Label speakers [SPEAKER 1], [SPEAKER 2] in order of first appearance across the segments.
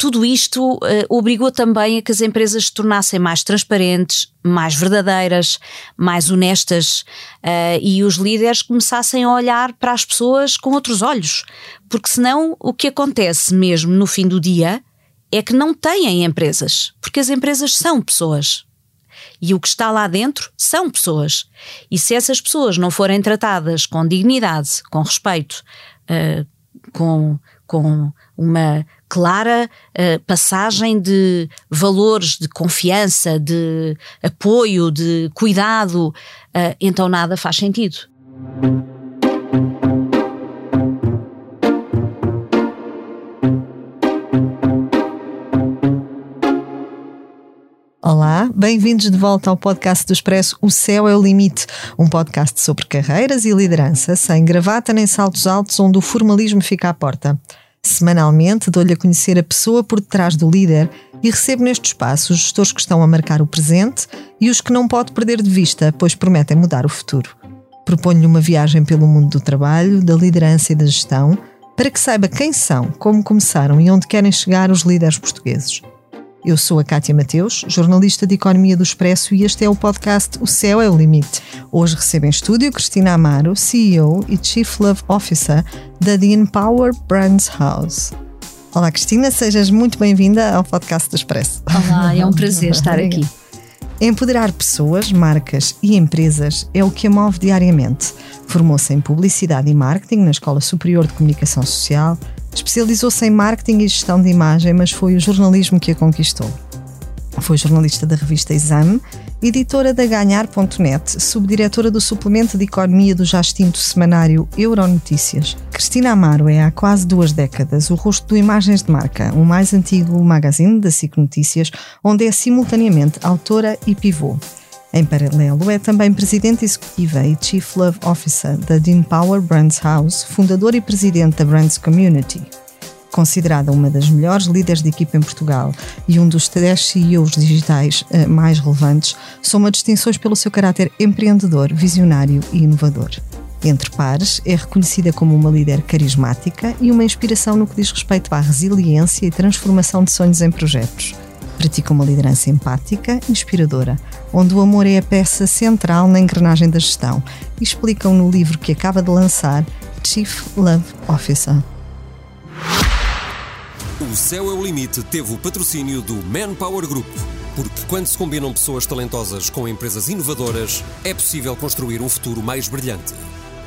[SPEAKER 1] tudo isto uh, obrigou também a que as empresas se tornassem mais transparentes, mais verdadeiras, mais honestas uh, e os líderes começassem a olhar para as pessoas com outros olhos. Porque senão o que acontece mesmo no fim do dia é que não têm empresas, porque as empresas são pessoas. E o que está lá dentro são pessoas. E se essas pessoas não forem tratadas com dignidade, com respeito, uh, com, com uma clara uh, passagem de valores de confiança, de apoio, de cuidado, uh, então nada faz sentido.
[SPEAKER 2] Olá, bem-vindos de volta ao podcast do Expresso O Céu é o Limite, um podcast sobre carreiras e liderança, sem gravata nem saltos altos, onde o formalismo fica à porta. Semanalmente dou-lhe a conhecer a pessoa por detrás do líder e recebo neste espaço os gestores que estão a marcar o presente e os que não pode perder de vista, pois prometem mudar o futuro. Proponho-lhe uma viagem pelo mundo do trabalho, da liderança e da gestão, para que saiba quem são, como começaram e onde querem chegar os líderes portugueses. Eu sou a Kátia Mateus, jornalista de Economia do Expresso e este é o podcast O Céu é o Limite. Hoje recebo em estúdio Cristina Amaro, CEO e Chief Love Officer da The Empower Brands House. Olá Cristina, sejas muito bem-vinda ao podcast do Expresso.
[SPEAKER 1] Olá, é um prazer estar aqui.
[SPEAKER 2] Empoderar pessoas, marcas e empresas é o que a move diariamente. Formou-se em Publicidade e Marketing na Escola Superior de Comunicação Social, Especializou-se em marketing e gestão de imagem, mas foi o jornalismo que a conquistou. Foi jornalista da revista Exame, editora da Ganhar.net, subdiretora do suplemento de economia do já extinto semanário Euronotícias. Cristina Amaro é há quase duas décadas o rosto do Imagens de Marca, o mais antigo magazine da SIC Notícias, onde é simultaneamente autora e pivô. Em paralelo, é também presidente executiva e Chief Love Officer da Dean Power Brands House, fundador e presidente da Brands Community. Considerada uma das melhores líderes de equipa em Portugal e um dos 10 CEOs digitais uh, mais relevantes, soma distinções pelo seu caráter empreendedor, visionário e inovador. Entre pares, é reconhecida como uma líder carismática e uma inspiração no que diz respeito à resiliência e transformação de sonhos em projetos pratica uma liderança empática, inspiradora, onde o amor é a peça central na engrenagem da gestão, e explicam no livro que acaba de lançar, Chief Love Officer.
[SPEAKER 3] O Céu é o Limite teve o patrocínio do Manpower Group. Porque quando se combinam pessoas talentosas com empresas inovadoras, é possível construir um futuro mais brilhante.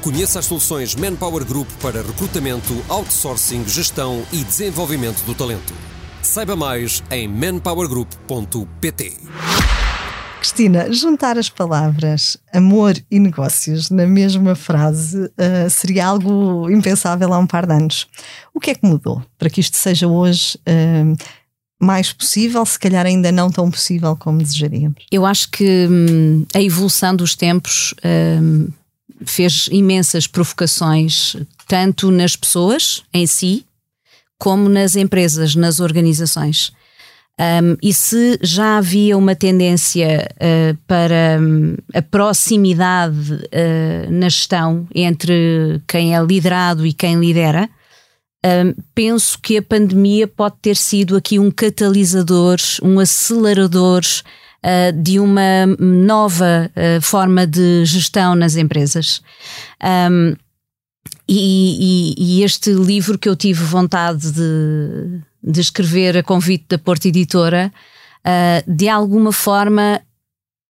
[SPEAKER 3] Conheça as soluções Manpower Group para recrutamento, outsourcing, gestão e desenvolvimento do talento. Saiba mais em manpowergroup.pt.
[SPEAKER 2] Cristina, juntar as palavras amor e negócios na mesma frase uh, seria algo impensável há um par de anos. O que é que mudou para que isto seja hoje uh, mais possível, se calhar ainda não tão possível como desejaríamos?
[SPEAKER 1] Eu acho que hum, a evolução dos tempos hum, fez imensas provocações, tanto nas pessoas em si, como nas empresas, nas organizações. Um, e se já havia uma tendência uh, para um, a proximidade uh, na gestão entre quem é liderado e quem lidera, um, penso que a pandemia pode ter sido aqui um catalisador, um acelerador uh, de uma nova forma de gestão nas empresas. Um, e, e, e, este livro que eu tive vontade de, de escrever a convite da Porta Editora, uh, de alguma forma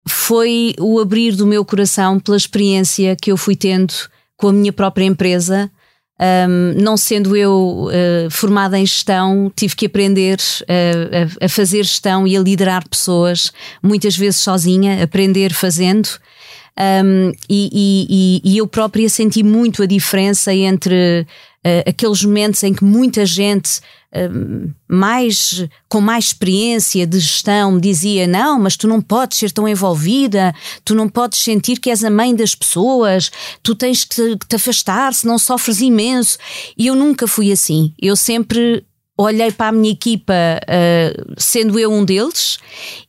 [SPEAKER 1] foi o abrir do meu coração pela experiência que eu fui tendo com a minha própria empresa. Um, não sendo eu uh, formada em gestão, tive que aprender uh, a, a fazer gestão e a liderar pessoas, muitas vezes sozinha, aprender fazendo. Um, e, e, e, eu própria senti muito a diferença entre uh, aqueles momentos em que muita gente mais com mais experiência de gestão me dizia não, mas tu não podes ser tão envolvida, tu não podes sentir que és a mãe das pessoas, tu tens que te, te afastar, senão sofres imenso. E eu nunca fui assim. Eu sempre olhei para a minha equipa uh, sendo eu um deles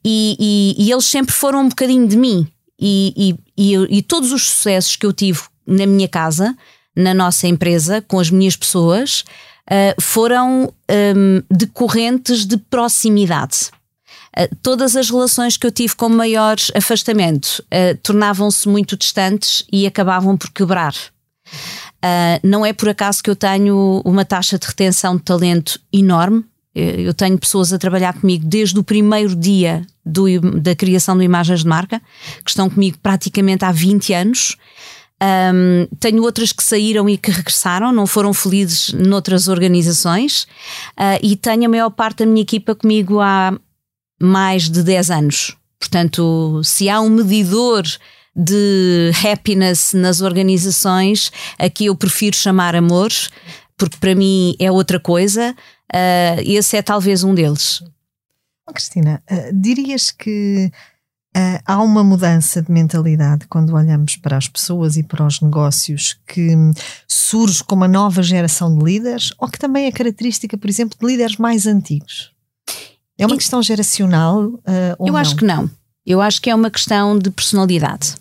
[SPEAKER 1] e, e, e, eles sempre foram um bocadinho de mim e, e, e, e todos os sucessos que eu tive na minha casa, na nossa empresa, com as minhas pessoas, uh, foram um, decorrentes de proximidade. Uh, todas as relações que eu tive com maior afastamento uh, tornavam-se muito distantes e acabavam por quebrar. não é por acaso que eu tenho uma taxa de retenção de talento enorme. Eu tenho pessoas a trabalhar comigo desde o primeiro dia do, da criação de imagens de marca, que estão comigo praticamente há 20 anos um, tenho outras que saíram e que regressaram, não foram felizes noutras organizações, uh, e tenho a maior parte da minha equipa comigo há mais de 10 anos. Portanto, se há um medidor de happiness nas organizações, aqui eu prefiro chamar amor, porque para mim é outra coisa. Uh, esse é talvez um deles.
[SPEAKER 2] Cristina, uh, dirias que Uh, há uma mudança de mentalidade quando olhamos para as pessoas e para os negócios que surge com uma nova geração de líderes ou que também é característica, por exemplo, de líderes mais antigos? É uma e, questão geracional? Uh,
[SPEAKER 1] eu
[SPEAKER 2] não?
[SPEAKER 1] acho que não. Eu acho que é uma questão de personalidade.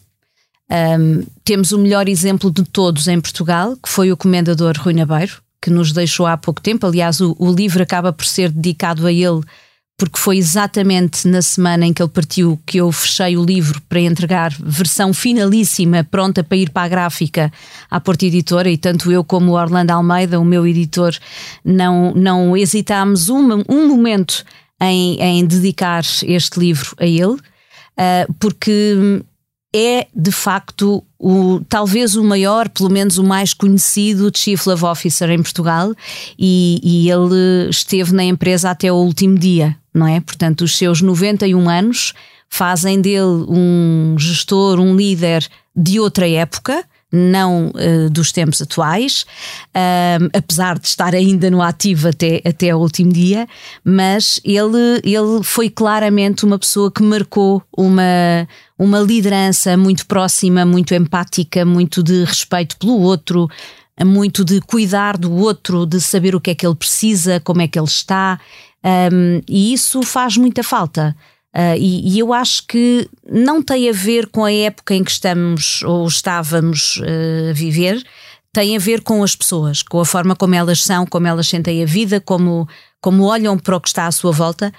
[SPEAKER 1] Um, temos o melhor exemplo de todos em Portugal, que foi o comendador Rui Nabeiro, que nos deixou há pouco tempo. Aliás, o, o livro acaba por ser dedicado a ele porque foi exatamente na semana em que ele partiu que eu fechei o livro para entregar versão finalíssima, pronta para ir para a gráfica à Porta Editora, e tanto eu como o Orlando Almeida, o meu editor, não, não hesitámos um, um momento em, em dedicar este livro a ele, uh, porque é de facto o, talvez o maior, pelo menos o mais conhecido Chief Love Officer em Portugal e, e, ele esteve na empresa até o último dia, não é? Portanto, os seus 91 anos fazem dele um gestor, um líder de outra época não uh, dos tempos atuais, apesar de estar ainda no ativo até, até o último dia, mas ele, ele foi claramente uma pessoa que marcou uma, uma liderança muito próxima, muito empática, muito de respeito pelo outro, muito de cuidar do outro, de saber o que é que ele precisa, como é que ele está, um, e isso faz muita falta. Uh, e, e, eu acho que não tem a ver com a época em que estamos ou estávamos uh, a viver, tem a ver com as pessoas, com a forma como elas são, como elas sentem a vida, como, como olham para o que está à sua volta.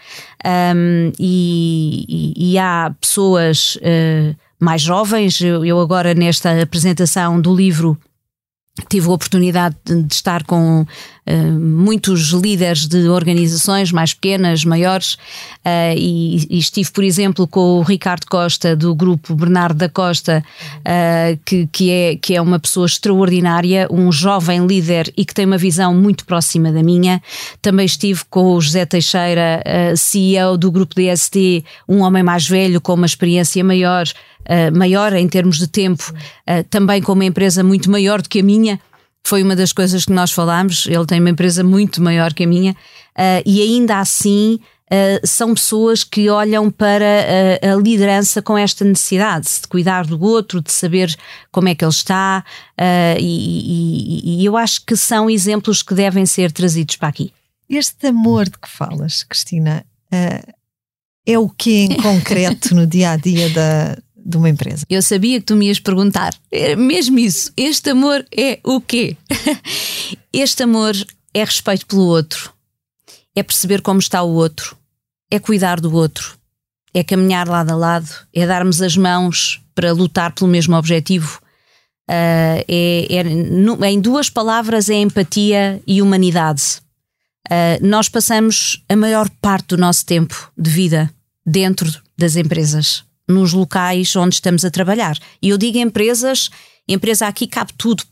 [SPEAKER 1] Um, e, e, e, há pessoas uh, mais jovens, eu, eu agora nesta apresentação do livro tive a oportunidade de estar com muitos líderes de organizações mais pequenas, maiores, uh, e, e, estive, por exemplo, com o Ricardo Costa, do grupo Bernardo da Costa, uh, que, que, é, que é uma pessoa extraordinária, um jovem líder e que tem uma visão muito próxima da minha. Também estive com o José Teixeira, CEO do grupo DST, um homem mais velho, com uma experiência maior uh, maior em termos de tempo, uh, também com uma empresa muito maior do que a minha. Foi uma das coisas que nós falámos. Ele tem uma empresa muito maior que a minha, uh, e ainda assim são pessoas que olham para a liderança com esta necessidade de cuidar do outro, de saber como é que ele está, e, e, e eu acho que são exemplos que devem ser trazidos para aqui.
[SPEAKER 2] Este amor de que falas, Cristina, é o que em concreto no dia a dia da, de uma empresa.
[SPEAKER 1] Eu sabia que tu me ias perguntar. É mesmo isso. Este amor é o quê? este amor é respeito pelo outro, é perceber como está o outro, é cuidar do outro, é caminhar lado a lado, é darmos as mãos para lutar pelo mesmo objetivo. Uh, é, é, em duas palavras, é empatia e humanidade. Uh, nós passamos a maior parte do nosso tempo de vida dentro das empresas nos locais onde estamos a trabalhar. E eu digo empresas, empresa aqui cabe tudo,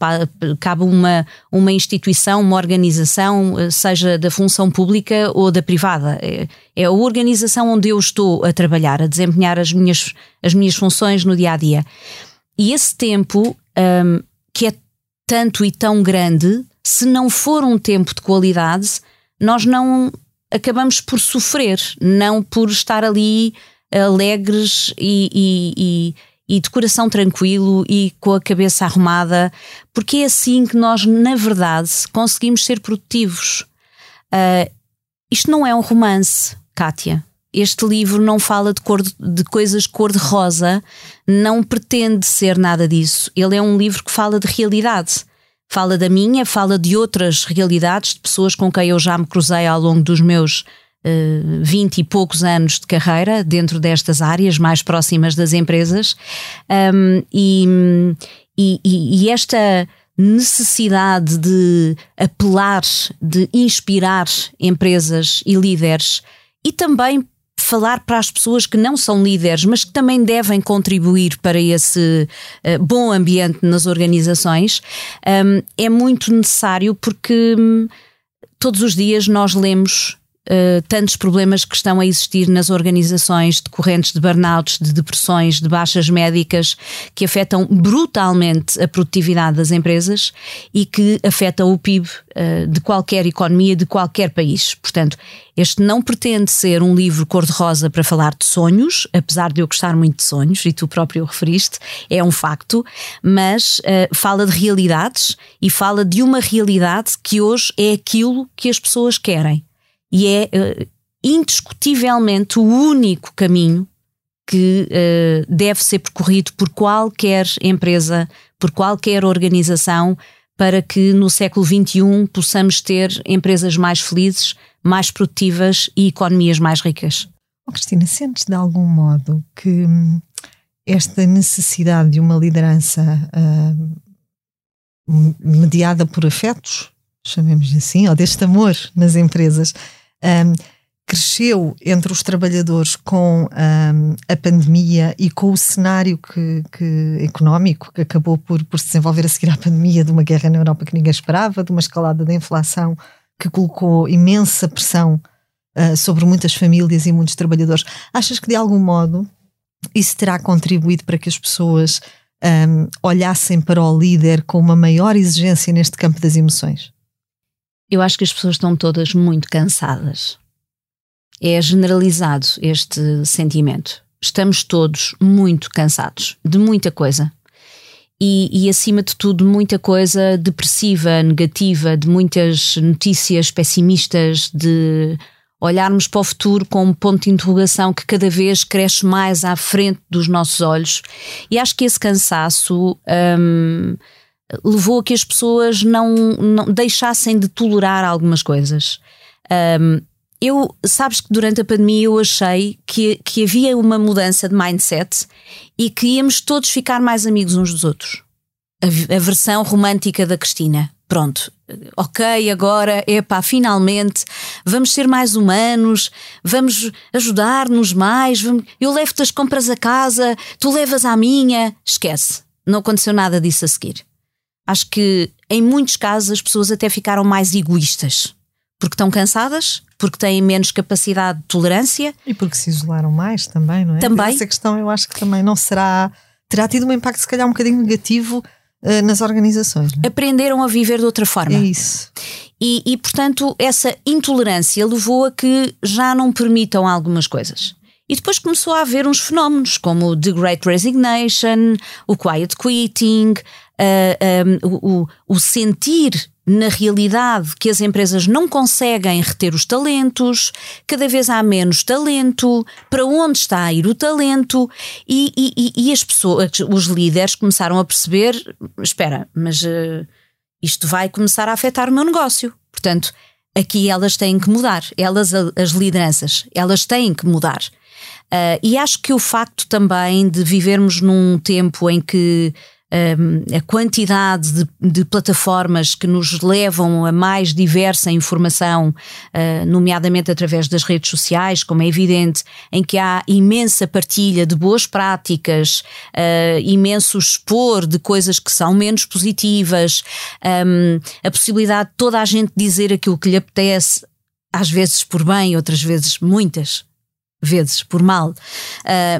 [SPEAKER 1] cabe uma, uma instituição, uma organização, eh, seja da função pública ou da privada. É, é a organização onde eu estou a trabalhar, a desempenhar as minhas, as minhas funções no dia a dia. E esse tempo, um, que é tanto e tão grande, se não for um tempo de qualidade, nós não acabamos por sofrer, não por estar ali alegres e, e, e, e de coração tranquilo e com a cabeça arrumada, porque é assim que nós, na verdade, conseguimos ser produtivos. Uh, isto não é um romance, Kátia. Este livro não fala de, cor de, coisas cor-de-rosa, não pretende ser nada disso. Ele é um livro que fala de realidade Fala da minha, fala de outras realidades, de pessoas com quem eu já me cruzei ao longo dos meus vinte uh, e poucos anos de carreira dentro destas áreas mais próximas das empresas. Um, e, e, e esta necessidade de apelar, de inspirar empresas e líderes e também falar para as pessoas que não são líderes, mas que também devem contribuir para esse uh, bom ambiente nas organizações, um, é muito necessário porque um, todos os dias nós lemos uh, tantos problemas que estão a existir nas organizações decorrentes de burnouts, de depressões, de baixas médicas, que afetam brutalmente a produtividade das empresas e que afetam o PIB uh, eh, de qualquer economia, de qualquer país. Portanto, este não pretende ser um livro cor-de-rosa para falar de sonhos, apesar de eu gostar muito de sonhos, e tu próprio o referiste, é um facto, mas uh, fala de realidades e fala de uma realidade que hoje é aquilo que as pessoas querem e é uh, indiscutivelmente o único caminho que uh, deve ser percorrido por qualquer empresa, por qualquer organização, para que no século XXI possamos ter empresas mais felizes, mais produtivas e economias mais ricas.
[SPEAKER 2] Oh, Cristina, sentes de algum modo que hum, esta necessidade de uma liderança uh, mediada por afetos, chamemos assim, ou deste amor nas empresas, um, cresceu entre os trabalhadores com um, a pandemia e com o cenário que, que, económico que acabou por, por se desenvolver a seguir à pandemia, de uma guerra na Europa que ninguém esperava, de uma escalada da inflação que colocou imensa pressão uh, sobre muitas famílias e muitos trabalhadores. Achas que de algum modo isso terá contribuído para que as pessoas um, olhassem para o líder com uma maior exigência neste campo das emoções?
[SPEAKER 1] Eu acho que as pessoas estão todas muito cansadas. É generalizado este sentimento. Estamos todos muito cansados de muita coisa. E, e, acima de tudo, muita coisa depressiva, negativa, de muitas notícias pessimistas, de olharmos para o futuro com um ponto de interrogação que cada vez cresce mais à frente dos nossos olhos. E acho que esse cansaço. Hum, levou a que as pessoas não, não deixassem de tolerar algumas coisas. Um, eu, sabes que durante a pandemia eu achei que, que havia uma mudança de mindset e que íamos todos ficar mais amigos uns dos outros. A, a versão romântica da Cristina. Pronto, ok, agora, epá, finalmente vamos ser mais humanos, vamos ajudar-nos mais, vamos, eu levo-te as compras a casa, tu levas à minha. Esquece, não aconteceu nada disso a seguir. Acho que em muitos casos as pessoas até ficaram mais egoístas. Porque estão cansadas, porque têm menos capacidade de tolerância.
[SPEAKER 2] E porque se isolaram mais também, não é?
[SPEAKER 1] Também.
[SPEAKER 2] Essa questão eu acho que também não será. terá tido um impacto, se calhar, um bocadinho negativo uh, nas organizações.
[SPEAKER 1] É? Aprenderam a viver de outra forma.
[SPEAKER 2] É isso.
[SPEAKER 1] E, e, portanto, essa intolerância levou a que já não permitam algumas coisas. E depois começou a haver uns fenómenos como The Great Resignation, o Quiet Quitting, uh, um, o, o sentir na realidade que as empresas não conseguem reter os talentos, cada vez há menos talento, para onde está a ir o talento, e, e, e as pessoas, os líderes começaram a perceber: espera, mas uh, isto vai começar a afetar o meu negócio. Portanto, aqui elas têm que mudar, elas, as lideranças, elas têm que mudar. Uh, e acho que o facto também de vivermos num tempo em que a quantidade de, de, plataformas que nos levam a mais diversa informação, uh, nomeadamente através das redes sociais, como é evidente, em que há imensa partilha de boas práticas, uh, imenso expor de coisas que são menos positivas, a possibilidade de toda a gente dizer aquilo que lhe apetece, às vezes por bem, outras vezes muitas vezes por mal, uh,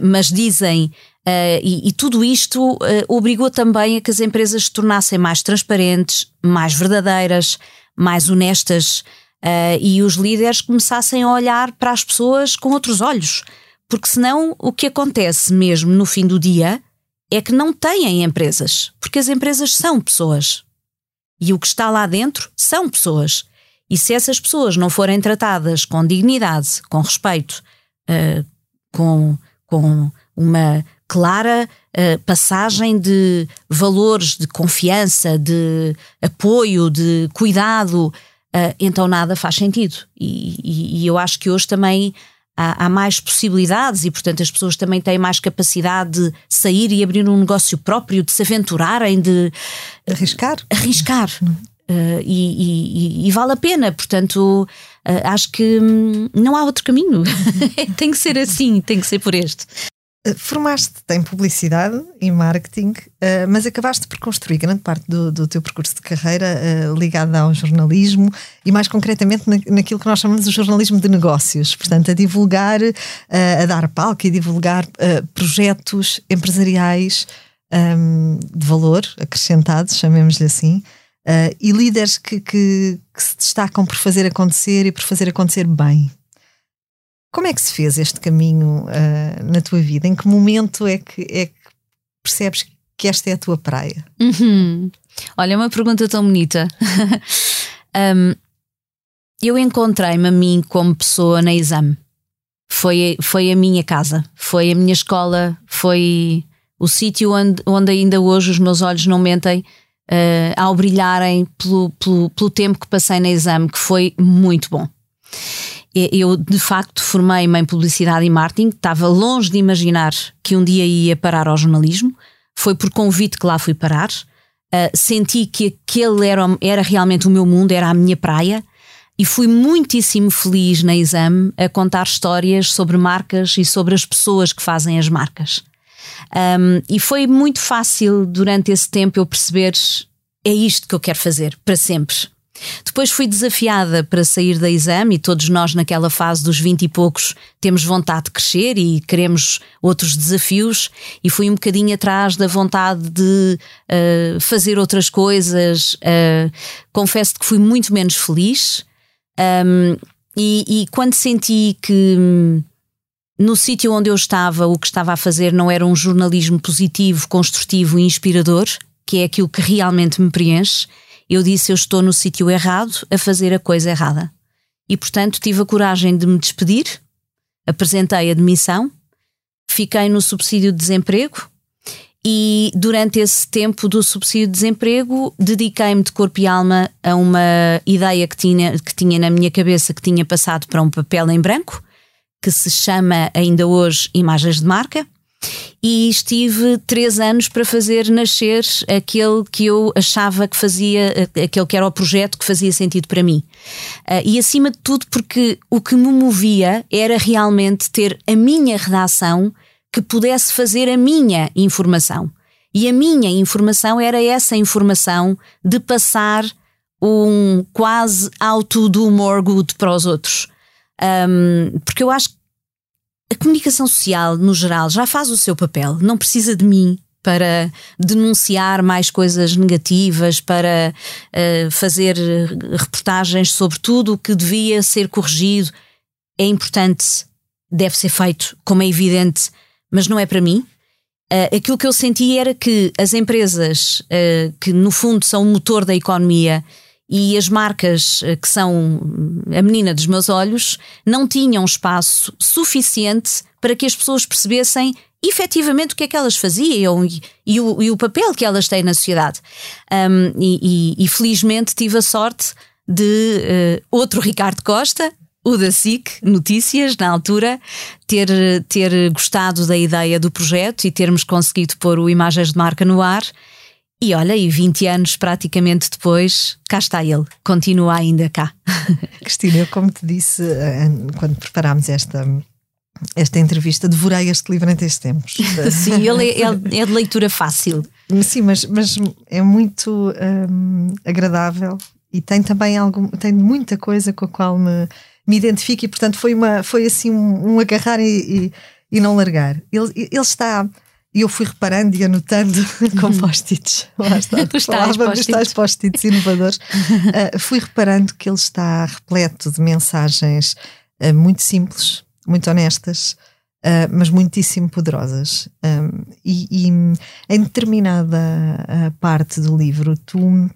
[SPEAKER 1] mas dizem Uh, e, e, tudo isto uh, obrigou também a que as empresas se tornassem mais transparentes, mais verdadeiras, mais honestas uh, e os líderes começassem a olhar para as pessoas com outros olhos. Porque senão o que acontece mesmo no fim do dia é que não têm empresas, porque as empresas são pessoas. E o que está lá dentro são pessoas. E se essas pessoas não forem tratadas com dignidade, com respeito, com, com uma clara uh, passagem de valores de confiança, de apoio, de cuidado, uh, então nada faz sentido. E, e, e, eu acho que hoje também há, há, mais possibilidades e, portanto, as pessoas também têm mais capacidade de sair e abrir um negócio próprio, de se aventurarem, de
[SPEAKER 2] arriscar.
[SPEAKER 1] Arriscar. Uh, e, e, vale a pena, portanto, acho que hum, não há outro caminho. tem que ser assim, tem que ser por este.
[SPEAKER 2] Formaste-te em publicidade e marketing, uh, mas acabaste por construir grande parte do, do teu percurso de carreira uh, ligado ao jornalismo e, mais concretamente, na, naquilo que nós chamamos de jornalismo de negócios. Portanto, a divulgar, uh, a dar palco e divulgar projetos empresariais um, de valor acrescentados, chamemos-lhe assim, e líderes que, que, que se destacam por fazer acontecer e por fazer acontecer bem. Como é que se fez este caminho uh, na tua vida? Em que momento é que, é que percebes que esta é a tua praia?
[SPEAKER 1] Uhum. Olha, uma pergunta tão bonita. um, eu encontrei-me a mim como pessoa na exame. Foi, foi a minha casa, foi a minha escola, foi o sítio onde, onde ainda hoje os meus olhos não mentem uh, ao brilharem pelo, pelo, pelo tempo que passei na exame, que foi muito bom. Eu, de facto, formei-me em publicidade e marketing, estava longe de imaginar que um dia ia parar ao jornalismo. Foi por convite que lá fui parar. Uh, senti que aquele era, era realmente o meu mundo, era a minha praia. E fui muitíssimo feliz na exame a contar histórias sobre marcas e sobre as pessoas que fazem as marcas. Um, e foi muito fácil durante esse tempo eu perceber é isto que eu quero fazer para sempre. Depois fui desafiada para sair da exame e todos nós naquela fase dos 20 e poucos temos vontade de crescer e queremos outros desafios e fui um bocadinho atrás da vontade de uh, fazer outras coisas. Uh, confesso que fui muito menos feliz um, e, e, quando senti que hum, no sítio onde eu estava o que estava a fazer não era um jornalismo positivo, construtivo e inspirador, que é aquilo que realmente me preenche eu disse: Eu estou no sítio errado a fazer a coisa errada. E, portanto, tive a coragem de me despedir, apresentei a demissão, fiquei no subsídio de desemprego e, durante esse tempo do subsídio de desemprego, dediquei-me de corpo e alma a uma ideia que tinha, que tinha na minha cabeça, que tinha passado para um papel em branco, que se chama ainda hoje Imagens de Marca e estive três anos para fazer nascer aquele que eu achava que fazia, aquele que era o projeto que fazia sentido para mim. Uh, e acima de tudo, porque o que me movia era realmente ter a minha redação que pudesse fazer a minha informação. E a minha informação era essa informação de passar um quase auto do more good para os outros. Um, porque eu acho a comunicação social, no geral, já faz o seu papel, não precisa de mim para denunciar mais coisas negativas, para uh, fazer reportagens sobre tudo o que devia ser corrigido. É importante, deve ser feito, como é evidente, mas não é para mim. Uh, aquilo que eu senti era que as empresas, uh, que no fundo são o motor da economia e as marcas eh, que são a menina dos meus olhos não tinham espaço suficiente para que as pessoas percebessem efetivamente o que é que elas faziam e, e, o, e o, papel que elas têm na sociedade. Um, e, e, felizmente tive a sorte de uh, outro Ricardo Costa, o da SIC Notícias, na altura, ter, ter gostado da ideia do projeto e termos conseguido pôr o Imagens de Marca no ar e olha, e 20 anos praticamente depois, cá está ele, continua ainda cá.
[SPEAKER 2] Cristina, eu como te disse eh, quando preparámos esta, esta entrevista, devorei este livro em três tempos.
[SPEAKER 1] Sim, ele é, é, de leitura fácil.
[SPEAKER 2] Sim, mas, mas é muito hum, agradável e tem também algum, tem muita coisa com a qual me, me identifico e portanto foi, uma, foi assim um, um agarrar e, e, e, não largar. Ele, ele está e eu fui reparando e anotando com post-its. Lá está,
[SPEAKER 1] os tais post-its
[SPEAKER 2] post inovadores. uh, fui reparando que ele está repleto de mensagens uh, muito simples, muito honestas, uh, mas muitíssimo poderosas. Um, e, e, em determinada parte do livro, tu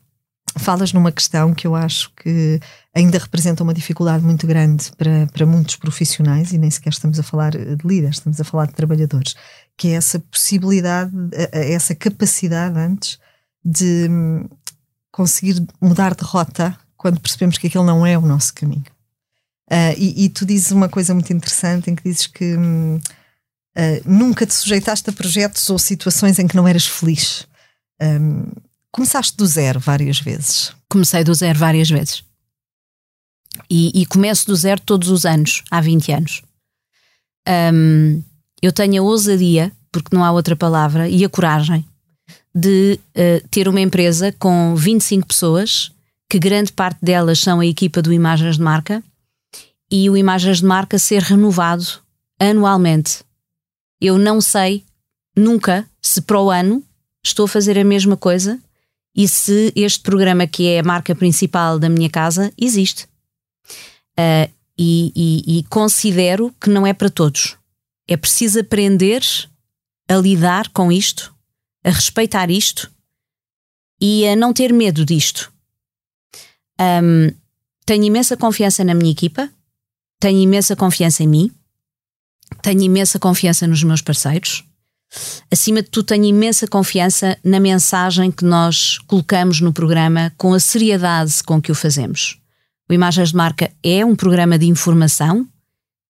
[SPEAKER 2] falas numa questão que eu acho que ainda representa uma dificuldade muito grande para, para muitos profissionais, e nem sequer estamos a falar de líderes, estamos a falar de trabalhadores, que é essa possibilidade, essa capacidade antes de hum, conseguir mudar de rota quando percebemos que aquele não é o nosso caminho. Uh, e, e, tu dizes uma coisa muito interessante em que dizes que uh, nunca te sujeitaste a projetos ou situações em que não eras feliz. Um, começaste do zero várias vezes.
[SPEAKER 1] Comecei do zero várias vezes. E, e começo do zero todos os anos, há 20 anos. Um, eu tenho a ousadia, porque não há outra palavra, e a coragem de uh, ter uma empresa com 25 pessoas, que grande parte delas são a equipa do Imagens de Marca, e o Imagens de Marca ser renovado anualmente. Eu não sei nunca se para o ano estou a fazer a mesma coisa e se este programa, que é a marca principal da minha casa, existe. Uh, e, e, e considero que não é para todos. É preciso aprender a lidar com isto, a respeitar isto e a não ter medo disto. Um, tenho imensa confiança na minha equipa, tenho imensa confiança em mim, tenho imensa confiança nos meus parceiros. Acima de tudo, tenho imensa confiança na mensagem que nós colocamos no programa com a seriedade com que o fazemos. O Imagens de Marca é um programa de informação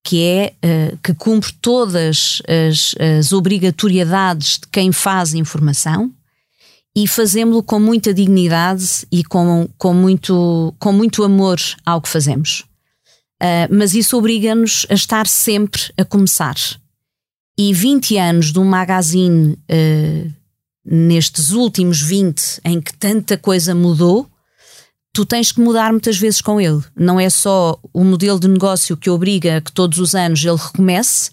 [SPEAKER 1] que é uh, que cumpre todas as, as, obrigatoriedades de quem faz informação e fazemos-lo com muita dignidade e com, com, muito, com muito amor ao que fazemos. Uh, mas isso obriga-nos a estar sempre a começar. E 20 anos de um magazine, uh, nestes últimos 20, em que tanta coisa mudou, tu tens que mudar muitas vezes com ele. Não é só o modelo de negócio que obriga que todos os anos ele recomece,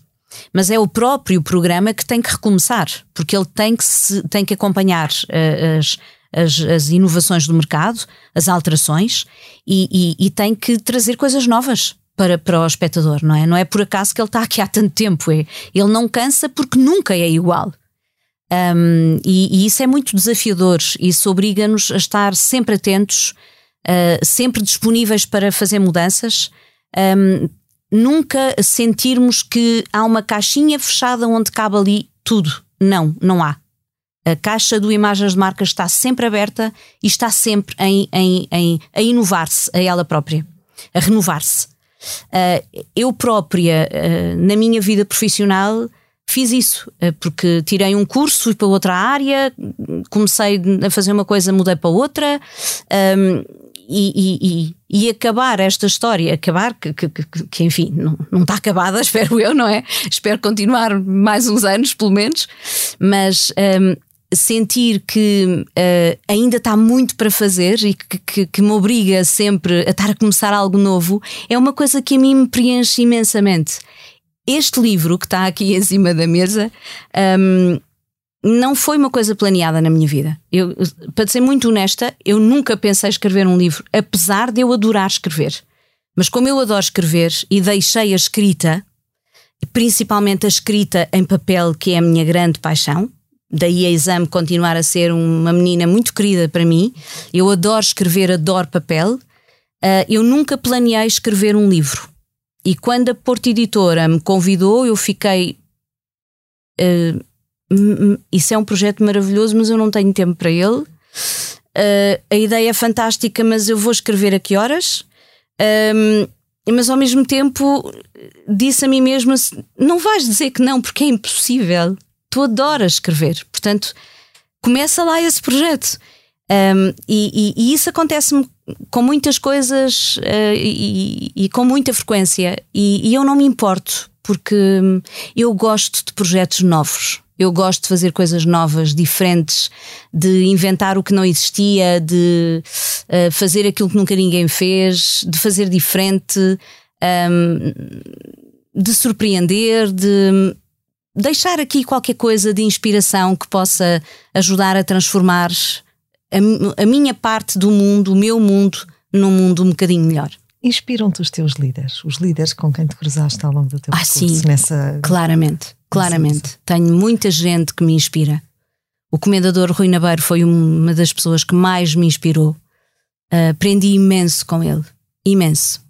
[SPEAKER 1] mas é o próprio programa que tem que recomeçar, porque ele tem que, se, tem que acompanhar uh, as, as, as, inovações do mercado, as alterações, e, e, e, tem que trazer coisas novas. Para, para o espectador, não é? Não é por acaso que ele está aqui há tanto tempo, é, ele não cansa porque nunca é igual. Um, e, e, isso é muito desafiador. Isso obriga-nos a estar sempre atentos uh, sempre disponíveis para fazer mudanças. Um, nunca sentirmos que há uma caixinha fechada onde cabe ali tudo. Não, não há. A caixa do Imagens de Marca está sempre aberta e está sempre em, em, em a inovar-se a ela própria, a renovar-se. Uh, eu própria, uh, na minha vida profissional, fiz isso, uh, porque tirei um curso, fui para outra área, comecei a fazer uma coisa, mudei para outra. Um, e, e, e, acabar esta história, acabar, que, que, que, que, enfim, não, não está acabada, espero eu, não é? Espero continuar mais uns anos, pelo menos, mas um, sentir que uh, ainda está muito para fazer e que, que, me obriga sempre a estar a começar algo novo é uma coisa que a mim me preenche imensamente. Este livro que está aqui em cima da mesa um, não foi uma coisa planeada na minha vida. Eu, para ser muito honesta, eu nunca pensei escrever um livro, apesar de eu adorar escrever. Mas como eu adoro escrever e deixei a escrita, principalmente a escrita em papel, que é a minha grande paixão, daí a exame continuar a ser uma menina muito querida para mim. Eu adoro escrever, adoro papel. Uh, eu nunca planeei escrever um livro. E quando a Porta Editora me convidou, eu fiquei. Uh, isso é um projeto maravilhoso, mas eu não tenho tempo para ele. Uh, a ideia é fantástica, mas eu vou escrever a que horas? Um, mas ao mesmo tempo disse a mim mesma: não vais dizer que não, porque é impossível. Tu adoras escrever, portanto, começa lá esse projeto. Um, e, e, e, isso acontece-me com muitas coisas uh, e, e, com muita frequência, e, eu não me importo, porque eu gosto de projetos novos. Eu gosto de fazer coisas novas, diferentes, de inventar o que não existia, de uh, fazer aquilo que nunca ninguém fez, de fazer diferente, um, de surpreender, de deixar aqui qualquer coisa de inspiração que possa ajudar a transformar a, a minha parte do mundo, o meu mundo, num mundo um bocadinho melhor.
[SPEAKER 2] Inspiram-te os teus líderes, os líderes com quem te cruzaste ao longo do teu ah, percurso
[SPEAKER 1] sim, nessa. Claramente, claramente. Tenho muita gente que me inspira. O comendador Rui Nabeiro foi uma das pessoas que mais me inspirou. Uh, aprendi imenso com ele, imenso.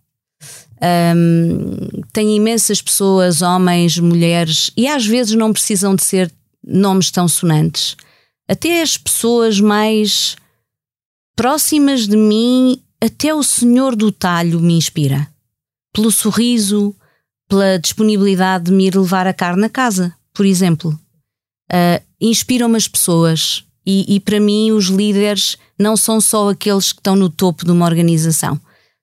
[SPEAKER 1] Um, tem imensas pessoas, homens, mulheres, e às vezes não precisam de ser nomes tão sonantes. Até as pessoas mais próximas de mim, até o senhor do talho me inspira. Pelo sorriso, pela disponibilidade de me ir levar a carne a casa, por exemplo. Uh, Inspiram-me as pessoas e, e para mim os líderes não são só aqueles que estão no topo de uma organização.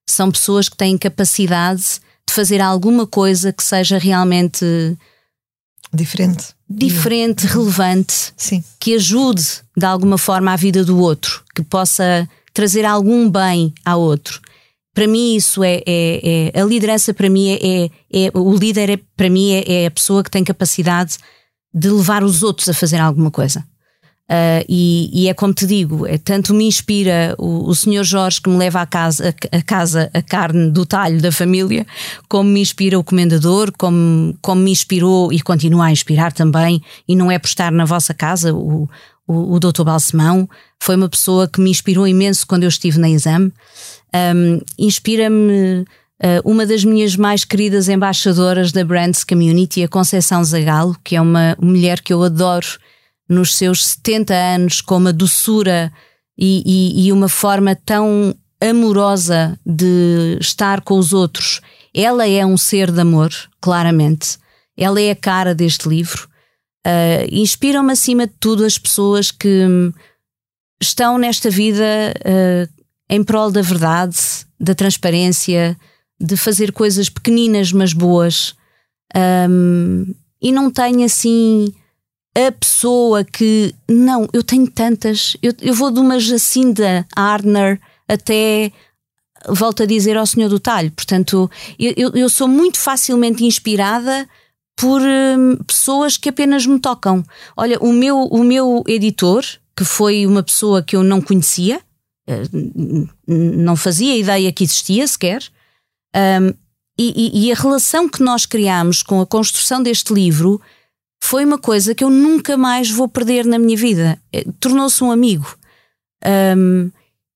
[SPEAKER 1] São pessoas que têm capacidade de fazer alguma coisa que seja realmente
[SPEAKER 2] diferente,
[SPEAKER 1] diferente, relevante,
[SPEAKER 2] Sim.
[SPEAKER 1] que ajude de alguma forma a vida do outro, que possa trazer algum bem ao outro. Para mim isso é, é, é a liderança para mim é, é, é o líder é, para mim é, é, a pessoa que tem capacidade de levar os outros a fazer alguma coisa. Uh, e, e, é como te digo, é, tanto me inspira o, o senhor Jorge que me leva à casa, a, a, casa a carne do talho da família, como me inspira o comendador, como, como me inspirou e continua a inspirar também, e não é por estar na vossa casa, o, o, o doutor Balsemão foi uma pessoa que me inspirou imenso quando eu estive na exame. Um, Inspira-me Uh, uma das minhas mais queridas embaixadoras da Brands Community, a Conceição Zagalo, que é uma mulher que eu adoro nos seus 70 anos, com uma doçura e, e, e uma forma tão amorosa de estar com os outros. Ela é um ser de amor, claramente. Ela é a cara deste livro. Uh, Inspiram-me acima de tudo as pessoas que estão nesta vida uh, em prol da verdade, da transparência, de fazer coisas pequeninas mas boas. Um, e não tenho assim a pessoa que não, eu tenho tantas, eu, eu vou de uma Jacinda Ardner até volto a dizer ao Senhor do Talho, portanto eu, eu sou muito facilmente inspirada por hum, pessoas que apenas me tocam. Olha, o meu, o meu editor, que foi uma pessoa que eu não conhecia, não fazia ideia que existia sequer, um, e, e, a relação que nós criámos com a construção deste livro foi uma coisa que eu nunca mais vou perder na minha vida. Eh, tornou-se um amigo. Um,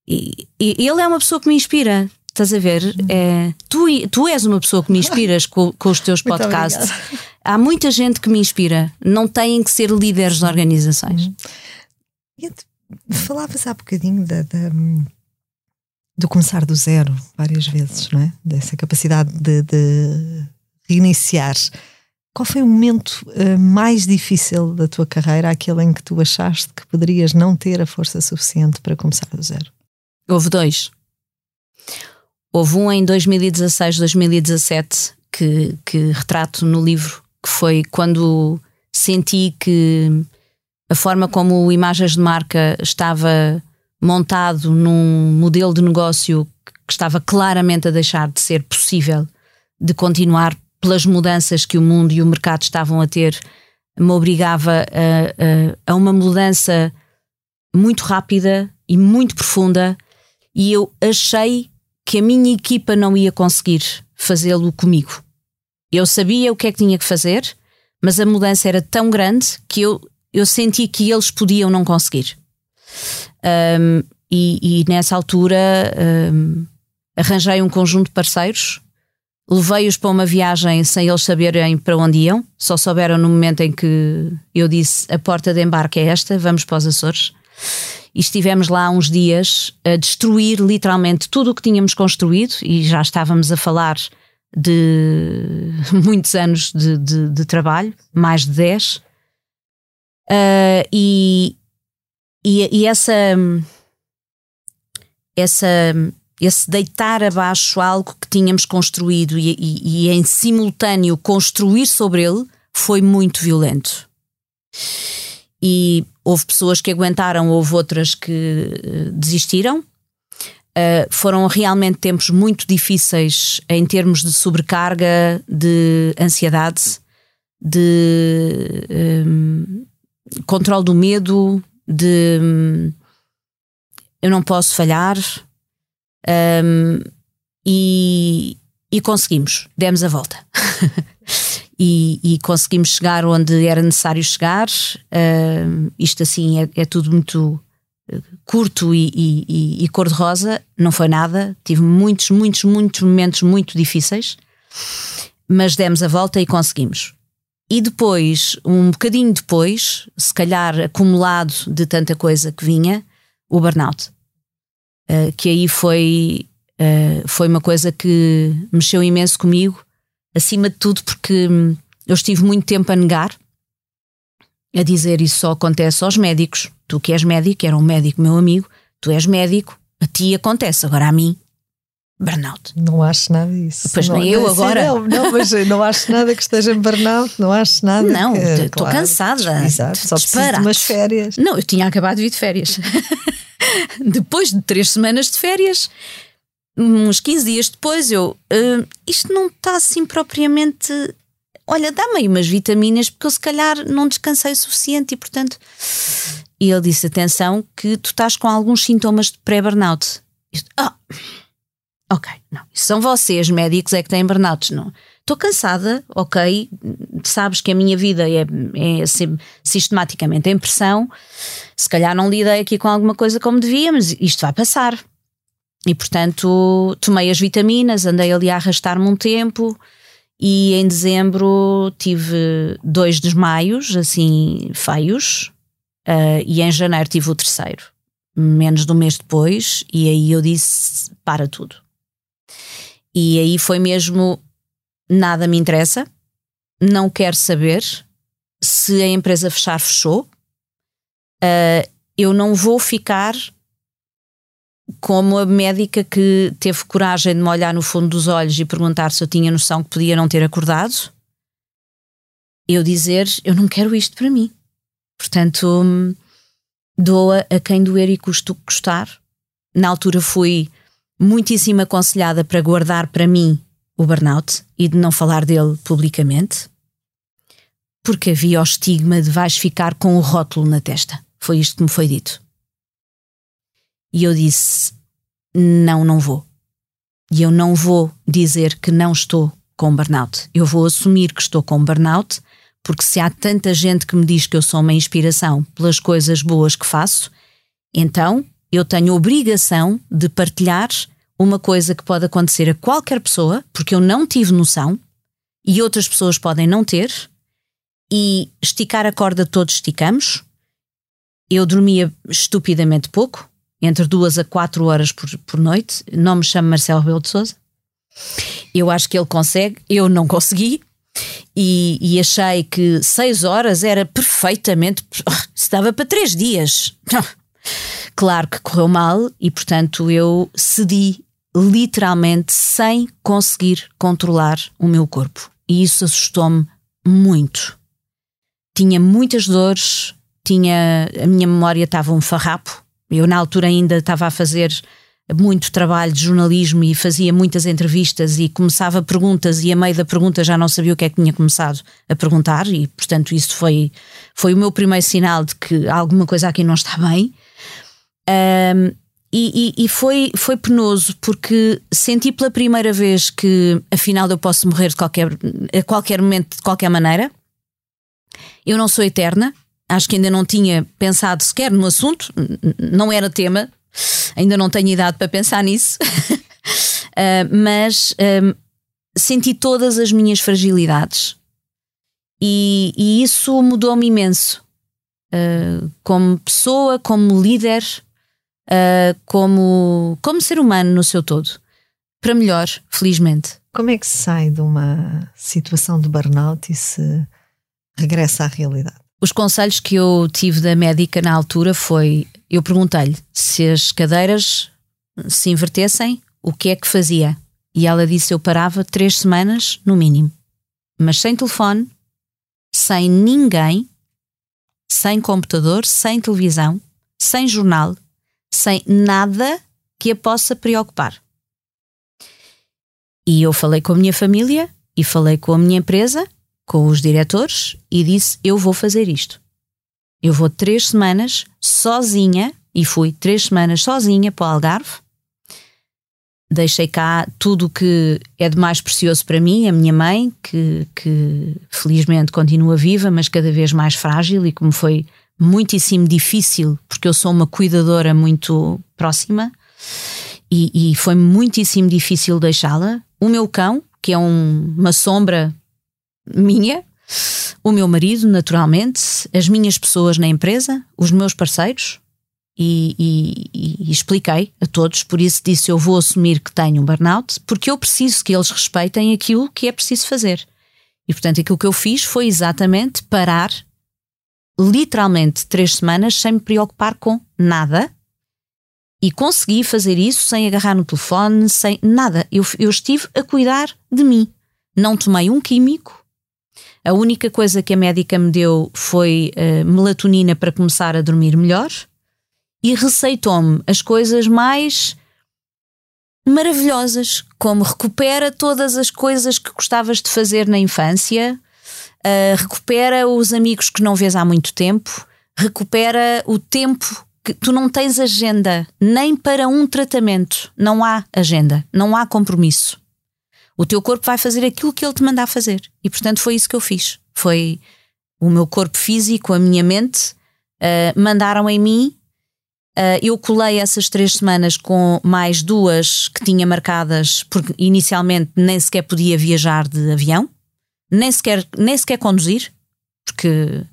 [SPEAKER 1] e, e, ele é uma pessoa que me inspira. Estás a ver? É, tu, tu és uma pessoa que me inspiras com, com os teus podcasts. Há muita gente que me inspira. Não têm que ser líderes de organizações.
[SPEAKER 2] Uhum. Falavas há bocadinho da, da do começar do zero várias vezes, não é? Dessa capacidade de, de reiniciar. Qual foi o momento uh, mais difícil da tua carreira, aquele em que tu achaste que poderias não ter a força suficiente para começar do zero?
[SPEAKER 1] Houve dois. Houve um em 2016, 2017 que, que retrato no livro, que foi quando senti que a forma como Imagens de Marca estava montado num modelo de negócio que estava claramente a deixar de ser possível de continuar pelas mudanças que o mundo e o mercado estavam a ter, me obrigava a, a, a uma mudança muito rápida e muito profunda, e eu achei que a minha equipa não ia conseguir fazê-lo comigo. Eu sabia o que é que tinha que fazer, mas a mudança era tão grande que eu, eu senti que eles podiam não conseguir. Um, e, e, nessa altura um, arranjei um conjunto de parceiros, levei-os para uma viagem sem eles saberem para onde iam, só souberam no momento em que eu disse a porta de embarque é esta, vamos para os Açores. E estivemos lá uns dias a destruir literalmente tudo o que tínhamos construído e já estávamos a falar de muitos anos de, de, de trabalho, mais de 10. Uh, e, e, e essa, essa, esse deitar abaixo algo que tínhamos construído e, e, e em simultâneo construir sobre ele foi muito violento. E houve pessoas que aguentaram, houve outras que eh, desistiram. Uh, foram realmente tempos muito difíceis em termos de sobrecarga, de ansiedade, de um, controle do medo, de hum, eu não posso falhar um, e, e, conseguimos, demos a volta. e, e, conseguimos chegar onde era necessário chegar. Uh, isto assim é, é, tudo muito curto e, e, e cor-de-rosa, não foi nada. Tive muitos, muitos, muitos momentos muito difíceis, mas demos a volta e conseguimos. E depois, um bocadinho depois, se calhar acumulado de tanta coisa que vinha, o burnout. Uh, que aí foi, uh, foi uma coisa que mexeu imenso comigo, acima de tudo porque hum, eu estive muito tempo a negar, a dizer isso só acontece aos médicos. Tu que és médico, era um médico meu amigo, tu és médico, a ti acontece, agora a mim burnout.
[SPEAKER 2] Não acho nada disso.
[SPEAKER 1] Pois
[SPEAKER 2] não,
[SPEAKER 1] nem eu agora.
[SPEAKER 2] Não, não, mas não acho nada que esteja em burnout, não acho nada.
[SPEAKER 1] Não, estou
[SPEAKER 2] claro,
[SPEAKER 1] cansada.
[SPEAKER 2] Exato, só preciso de umas férias.
[SPEAKER 1] Não, eu tinha acabado de vir de férias. depois de três semanas de férias, uns 15 dias depois, eu. Uh, isto não está assim propriamente. Olha, dá-me aí umas vitaminas, porque eu se calhar não descansei o suficiente e, portanto. E ele disse: atenção, que tu estás com alguns sintomas de pré-burnout. Ah! Ok, não. São vocês, médicos, é que têm burnouts, não. Estou cansada, ok. Sabes que a minha vida é, é sistematicamente em pressão. Se calhar não lidei aqui com alguma coisa como devia, mas isto vai passar. E portanto, tomei as vitaminas, andei ali a arrastar-me um tempo. E em dezembro tive dois desmaios, assim, feios. Uh, e em janeiro tive o terceiro, menos de um mês depois. E aí eu disse: para tudo e aí foi mesmo: nada me interessa, não quero saber. Se a empresa fechar, fechou. Uh, eu não vou ficar como a médica que teve coragem de me olhar no fundo dos olhos e perguntar se eu tinha noção que podia não ter acordado. Eu dizer: eu não quero isto para mim. Portanto, doa a quem doer e custo custar. Na altura fui muitíssimo aconselhada para guardar para mim o burnout e de não falar dele publicamente, porque havia o estigma de vais ficar com o rótulo na testa. Foi isto que me foi dito. E eu disse: não, não vou. E eu não vou dizer que não estou com burnout. Eu vou assumir que estou com burnout, porque se há tanta gente que me diz que eu sou uma inspiração pelas coisas boas que faço, então eu tenho obrigação de partilhar uma coisa que pode acontecer a qualquer pessoa, porque eu não tive noção e outras pessoas podem não ter, e esticar a corda todos esticamos. Eu dormia estupidamente pouco, entre duas a quatro horas por, por noite. Não me chamo Marcelo Rebelo de Souza. Eu acho que ele consegue, eu não consegui. E, e achei que seis horas era perfeitamente. Estava para três dias. Claro que correu mal e, portanto, eu cedi literalmente sem conseguir controlar o meu corpo. E isso assustou-me muito. Tinha muitas dores, tinha a minha memória estava um farrapo. Eu na altura ainda estava a fazer muito trabalho de jornalismo e fazia muitas entrevistas e começava perguntas e a meio da pergunta já não sabia o que é que tinha começado a perguntar e portanto isso foi foi o meu primeiro sinal de que alguma coisa aqui não está bem um, e, e, e, foi, foi penoso porque senti pela primeira vez que afinal eu posso morrer de qualquer, a qualquer momento, de qualquer maneira. Eu não sou eterna, acho que ainda não tinha pensado sequer no assunto, não era tema, ainda não tenho idade para pensar nisso, uh, mas um, senti todas as minhas fragilidades e, e isso mudou-me imenso. Uh, como pessoa, como líder, uh, como, como ser humano no seu todo. Para melhor, felizmente.
[SPEAKER 2] Como é que se sai de uma situação de burnout e se regressa à realidade?
[SPEAKER 1] Os conselhos que eu tive da médica na altura foi: eu perguntei-lhe se as cadeiras se invertessem, o que é que fazia? E ela disse: eu parava três semanas no mínimo, mas sem telefone, sem ninguém, sem computador, sem televisão, sem jornal, sem nada que a possa preocupar. E eu falei com a minha família e falei com a minha empresa, com os diretores e disse: Eu vou fazer isto. Eu vou três semanas sozinha, e fui três semanas sozinha para o Algarve. Deixei cá tudo o que é de mais precioso para mim, a minha mãe, que, que felizmente continua viva, mas cada vez mais frágil, e como foi muitíssimo difícil, porque eu sou uma cuidadora muito próxima e, e foi muitíssimo difícil deixá-la. O meu cão, que é um, uma sombra minha, o meu marido, naturalmente, as minhas pessoas na empresa, os meus parceiros, e, e, e, expliquei a todos, por isso disse eu vou assumir que tenho um burnout, porque eu preciso que eles respeitem aquilo que é preciso fazer. E portanto aquilo que eu fiz foi exatamente parar literalmente três semanas sem me preocupar com nada e consegui fazer isso sem agarrar no telefone, sem nada. Eu, eu estive a cuidar de mim. Não tomei um químico. A única coisa que a médica me deu foi uh, melatonina para começar a dormir melhor e receitou-me as coisas mais maravilhosas, como recupera todas as coisas que gostavas de fazer na infância, uh, recupera os amigos que não vês há muito tempo, recupera o tempo que tu não tens agenda nem para um tratamento, não há agenda, não há compromisso. O teu corpo vai fazer aquilo que ele te mandar fazer. E portanto foi isso que eu fiz. Foi o meu corpo físico, a minha mente, uh, mandaram em mim Uh, eu colei essas três semanas com mais duas que tinha marcadas, porque inicialmente nem sequer podia viajar de avião, nem sequer, nem sequer conduzir, porque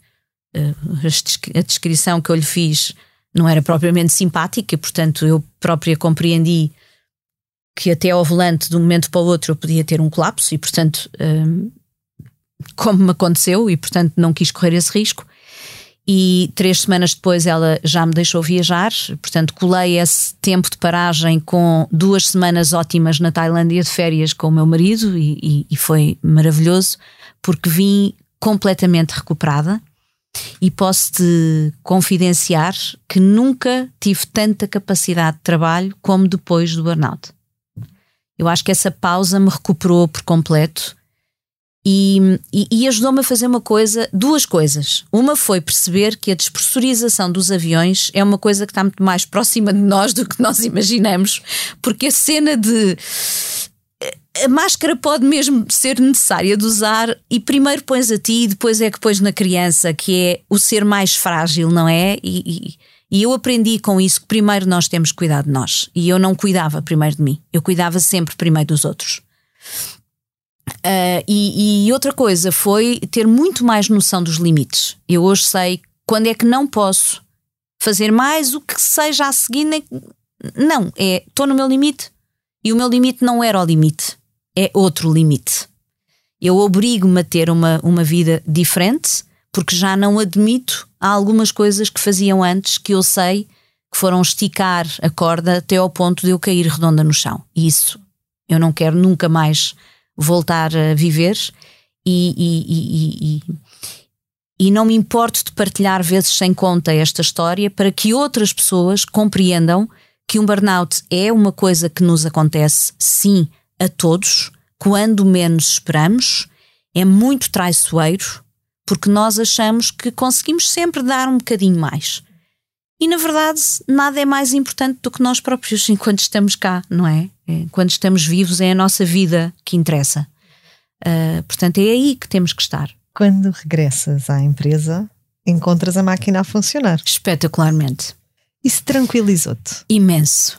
[SPEAKER 1] uh, a descrição que eu lhe fiz não era propriamente simpática, portanto eu própria compreendi que até ao volante de um momento para o outro eu podia ter um colapso e portanto ah, como me aconteceu e portanto não quis correr esse risco e três semanas depois ela já me deixou viajar, portanto colei esse tempo de paragem com duas semanas ótimas na Tailândia de férias com o meu marido e, e, e foi maravilhoso porque vim completamente recuperada. E posso-te confidenciar que nunca tive tanta capacidade de trabalho como depois do burnout. Eu acho que essa pausa me recuperou por completo e, e, e ajudou-me a fazer uma coisa, duas coisas. Uma foi perceber que a despressurização dos aviões é uma coisa que está muito mais próxima de nós do que nós imaginamos, porque a cena de a máscara pode mesmo ser necessária de usar e primeiro pões a ti e depois é que pões na criança, que é o ser mais frágil, não é? E, e, e, eu aprendi com isso que primeiro nós temos que cuidar de nós. E eu não cuidava primeiro de mim, eu cuidava sempre primeiro dos outros. Uh, e, e, outra coisa foi ter muito mais noção dos limites. Eu hoje sei quando é que não posso fazer mais o que seja a seguir. Não, é estou no meu limite e o meu limite não era o limite, é outro limite. Eu obrigo-me a ter uma, uma vida diferente porque já não admito algumas coisas que faziam antes que eu sei que foram esticar a corda até ao ponto de eu cair redonda no chão. E isso eu não quero nunca mais voltar a viver e, e, e, e, não me importo de partilhar vezes sem conta esta história para que outras pessoas compreendam que um burnout é uma coisa que nos acontece, sim, a todos, quando menos esperamos, é muito traiçoeiro, porque nós achamos que conseguimos sempre dar um bocadinho mais. E na verdade, nada é mais importante do que nós próprios enquanto estamos cá, não é? é quando estamos vivos, é a nossa vida que interessa. Uh, portanto, é aí que temos que estar.
[SPEAKER 2] Quando regressas à empresa, encontras a máquina a funcionar.
[SPEAKER 1] Espetacularmente.
[SPEAKER 2] Isso tranquilizou-te?
[SPEAKER 1] Imenso.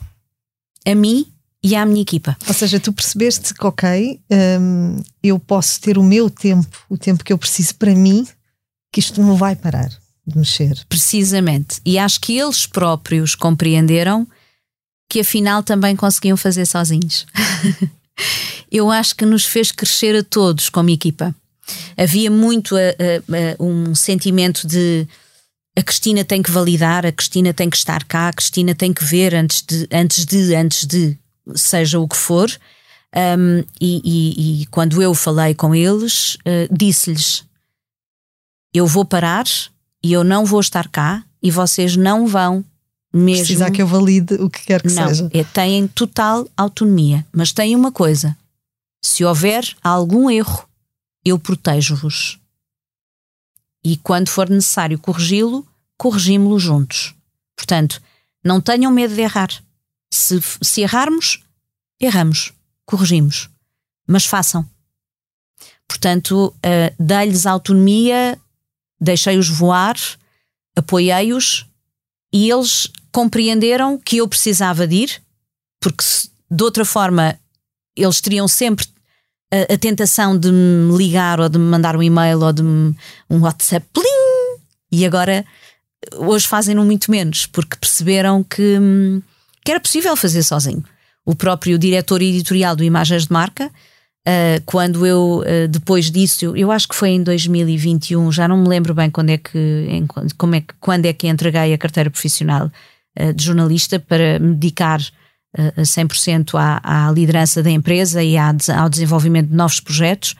[SPEAKER 1] A mim e à minha equipa.
[SPEAKER 2] Ou seja, tu percebeste que, ok, um, eu posso ter o meu tempo, o tempo que eu preciso para mim, que isto não vai parar de mexer.
[SPEAKER 1] Precisamente. E acho que eles próprios compreenderam que afinal também conseguiam fazer sozinhos. Eu acho que nos fez crescer a todos como equipa. Havia muito a, a, a, um sentimento de a Cristina tem que validar, a Cristina tem que estar cá, a Cristina tem que ver antes de, antes de, antes de, seja o que for. Um, e, e, e, quando eu falei com eles, uh, disse-lhes: Eu vou parar e eu não vou estar cá e vocês não vão mesmo.
[SPEAKER 2] Precisar que eu valide o que quer que
[SPEAKER 1] não,
[SPEAKER 2] seja.
[SPEAKER 1] É, têm total autonomia. Mas tem uma coisa: se houver algum erro, eu protejo-vos. E quando for necessário corrigi-lo, corrigimos-lo juntos. Portanto, não tenham medo de errar. Se, se errarmos, erramos, corrigimos. Mas façam. Portanto, uh, dei-lhes autonomia deixei-os voar, apoiei-os e eles compreenderam que eu precisava de ir, porque de outra forma eles teriam sempre a, a, tentação de me ligar ou de me mandar um e-mail ou de me, um WhatsApp plim, e agora hoje fazem-no muito menos porque perceberam que, que era possível fazer sozinho. O próprio diretor editorial do Imagens de Marca, uh, quando eu, uh, depois disso, eu, eu, acho que foi em 2021, já não me lembro bem quando é que, em, como é, quando é que entreguei a carteira profissional uh, de jornalista para me dedicar a 100% à, à liderança da empresa e à, ao desenvolvimento de novos projetos.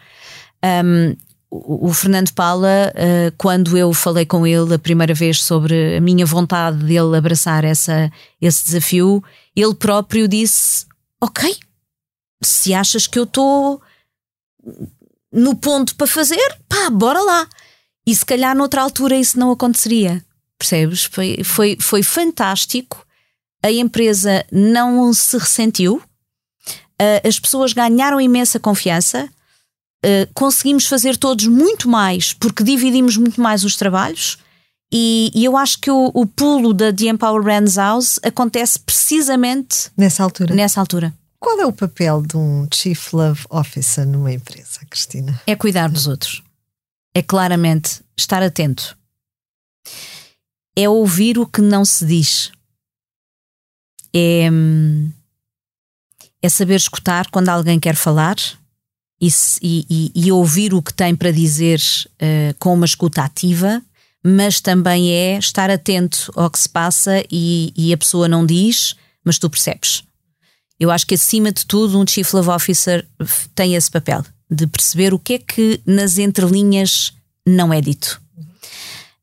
[SPEAKER 1] Um, o, o Fernando Paula, uh, quando eu falei com ele a primeira vez sobre a minha vontade dele abraçar essa, esse desafio, ele próprio disse: Ok, se achas que eu estou no ponto para fazer, pá, bora lá. E se calhar noutra altura isso não aconteceria, percebes? Foi, foi, foi fantástico a empresa não se ressentiu, uh, as pessoas ganharam imensa confiança, uh, conseguimos fazer todos muito mais porque dividimos muito mais os trabalhos. E, e eu acho que o, o, pulo da The Empower Brands House acontece precisamente
[SPEAKER 2] nessa altura.
[SPEAKER 1] Nessa altura.
[SPEAKER 2] Qual é o papel de um Chief Love Officer numa empresa, Cristina?
[SPEAKER 1] É cuidar dos outros. É claramente estar atento. É ouvir o que não se diz é, é saber escutar quando alguém quer falar e, e, e ouvir o que tem para dizer uh, com uma escuta ativa, mas também é estar atento ao que se passa e, e a pessoa não diz, mas tu percebes. Eu acho que acima de tudo um Chief Love Officer tem esse papel de perceber o que é que nas entrelinhas não é dito.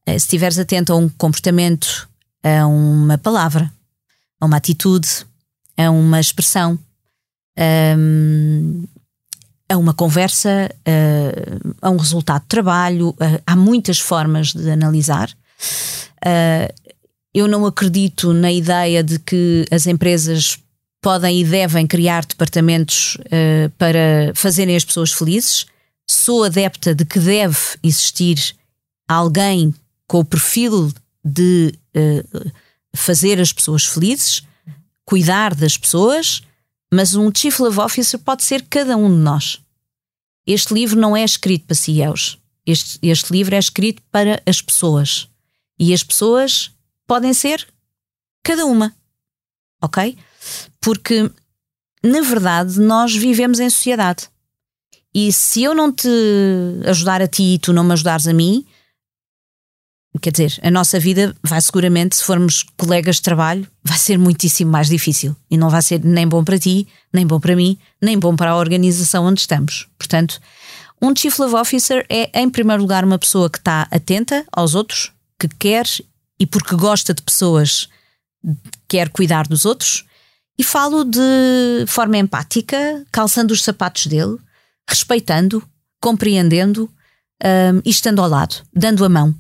[SPEAKER 1] Uh, se estiveres atento a um comportamento, a uma palavra, a uma atitude, a uma expressão, a uma conversa, a um resultado de trabalho. Há muitas formas de analisar. Eu não acredito na ideia de que as empresas podem e devem criar departamentos uh, para fazerem as pessoas felizes. Sou adepta de que deve existir alguém com o perfil de uh, fazer as pessoas felizes, cuidar das pessoas, mas um Chief Love Officer pode ser cada um de nós. Este livro não é escrito para CEOs. Este, este livro é escrito para as pessoas. E as pessoas podem ser cada uma. Ok? Porque, na verdade, nós vivemos em sociedade. E se eu não te ajudar a ti e tu não me ajudares a mim, Quer dizer, a nossa vida vai seguramente, se formos colegas de trabalho, vai ser muitíssimo mais difícil. E não vai ser nem bom para ti, nem bom para mim, nem bom para a organização onde estamos. Portanto, um Chief Love Officer é, em primeiro lugar, uma pessoa que está atenta aos outros, que quer e porque gosta de pessoas, quer cuidar dos outros. E falo de forma empática, calçando os sapatos dele, respeitando, compreendendo um, e estando ao lado, dando a mão.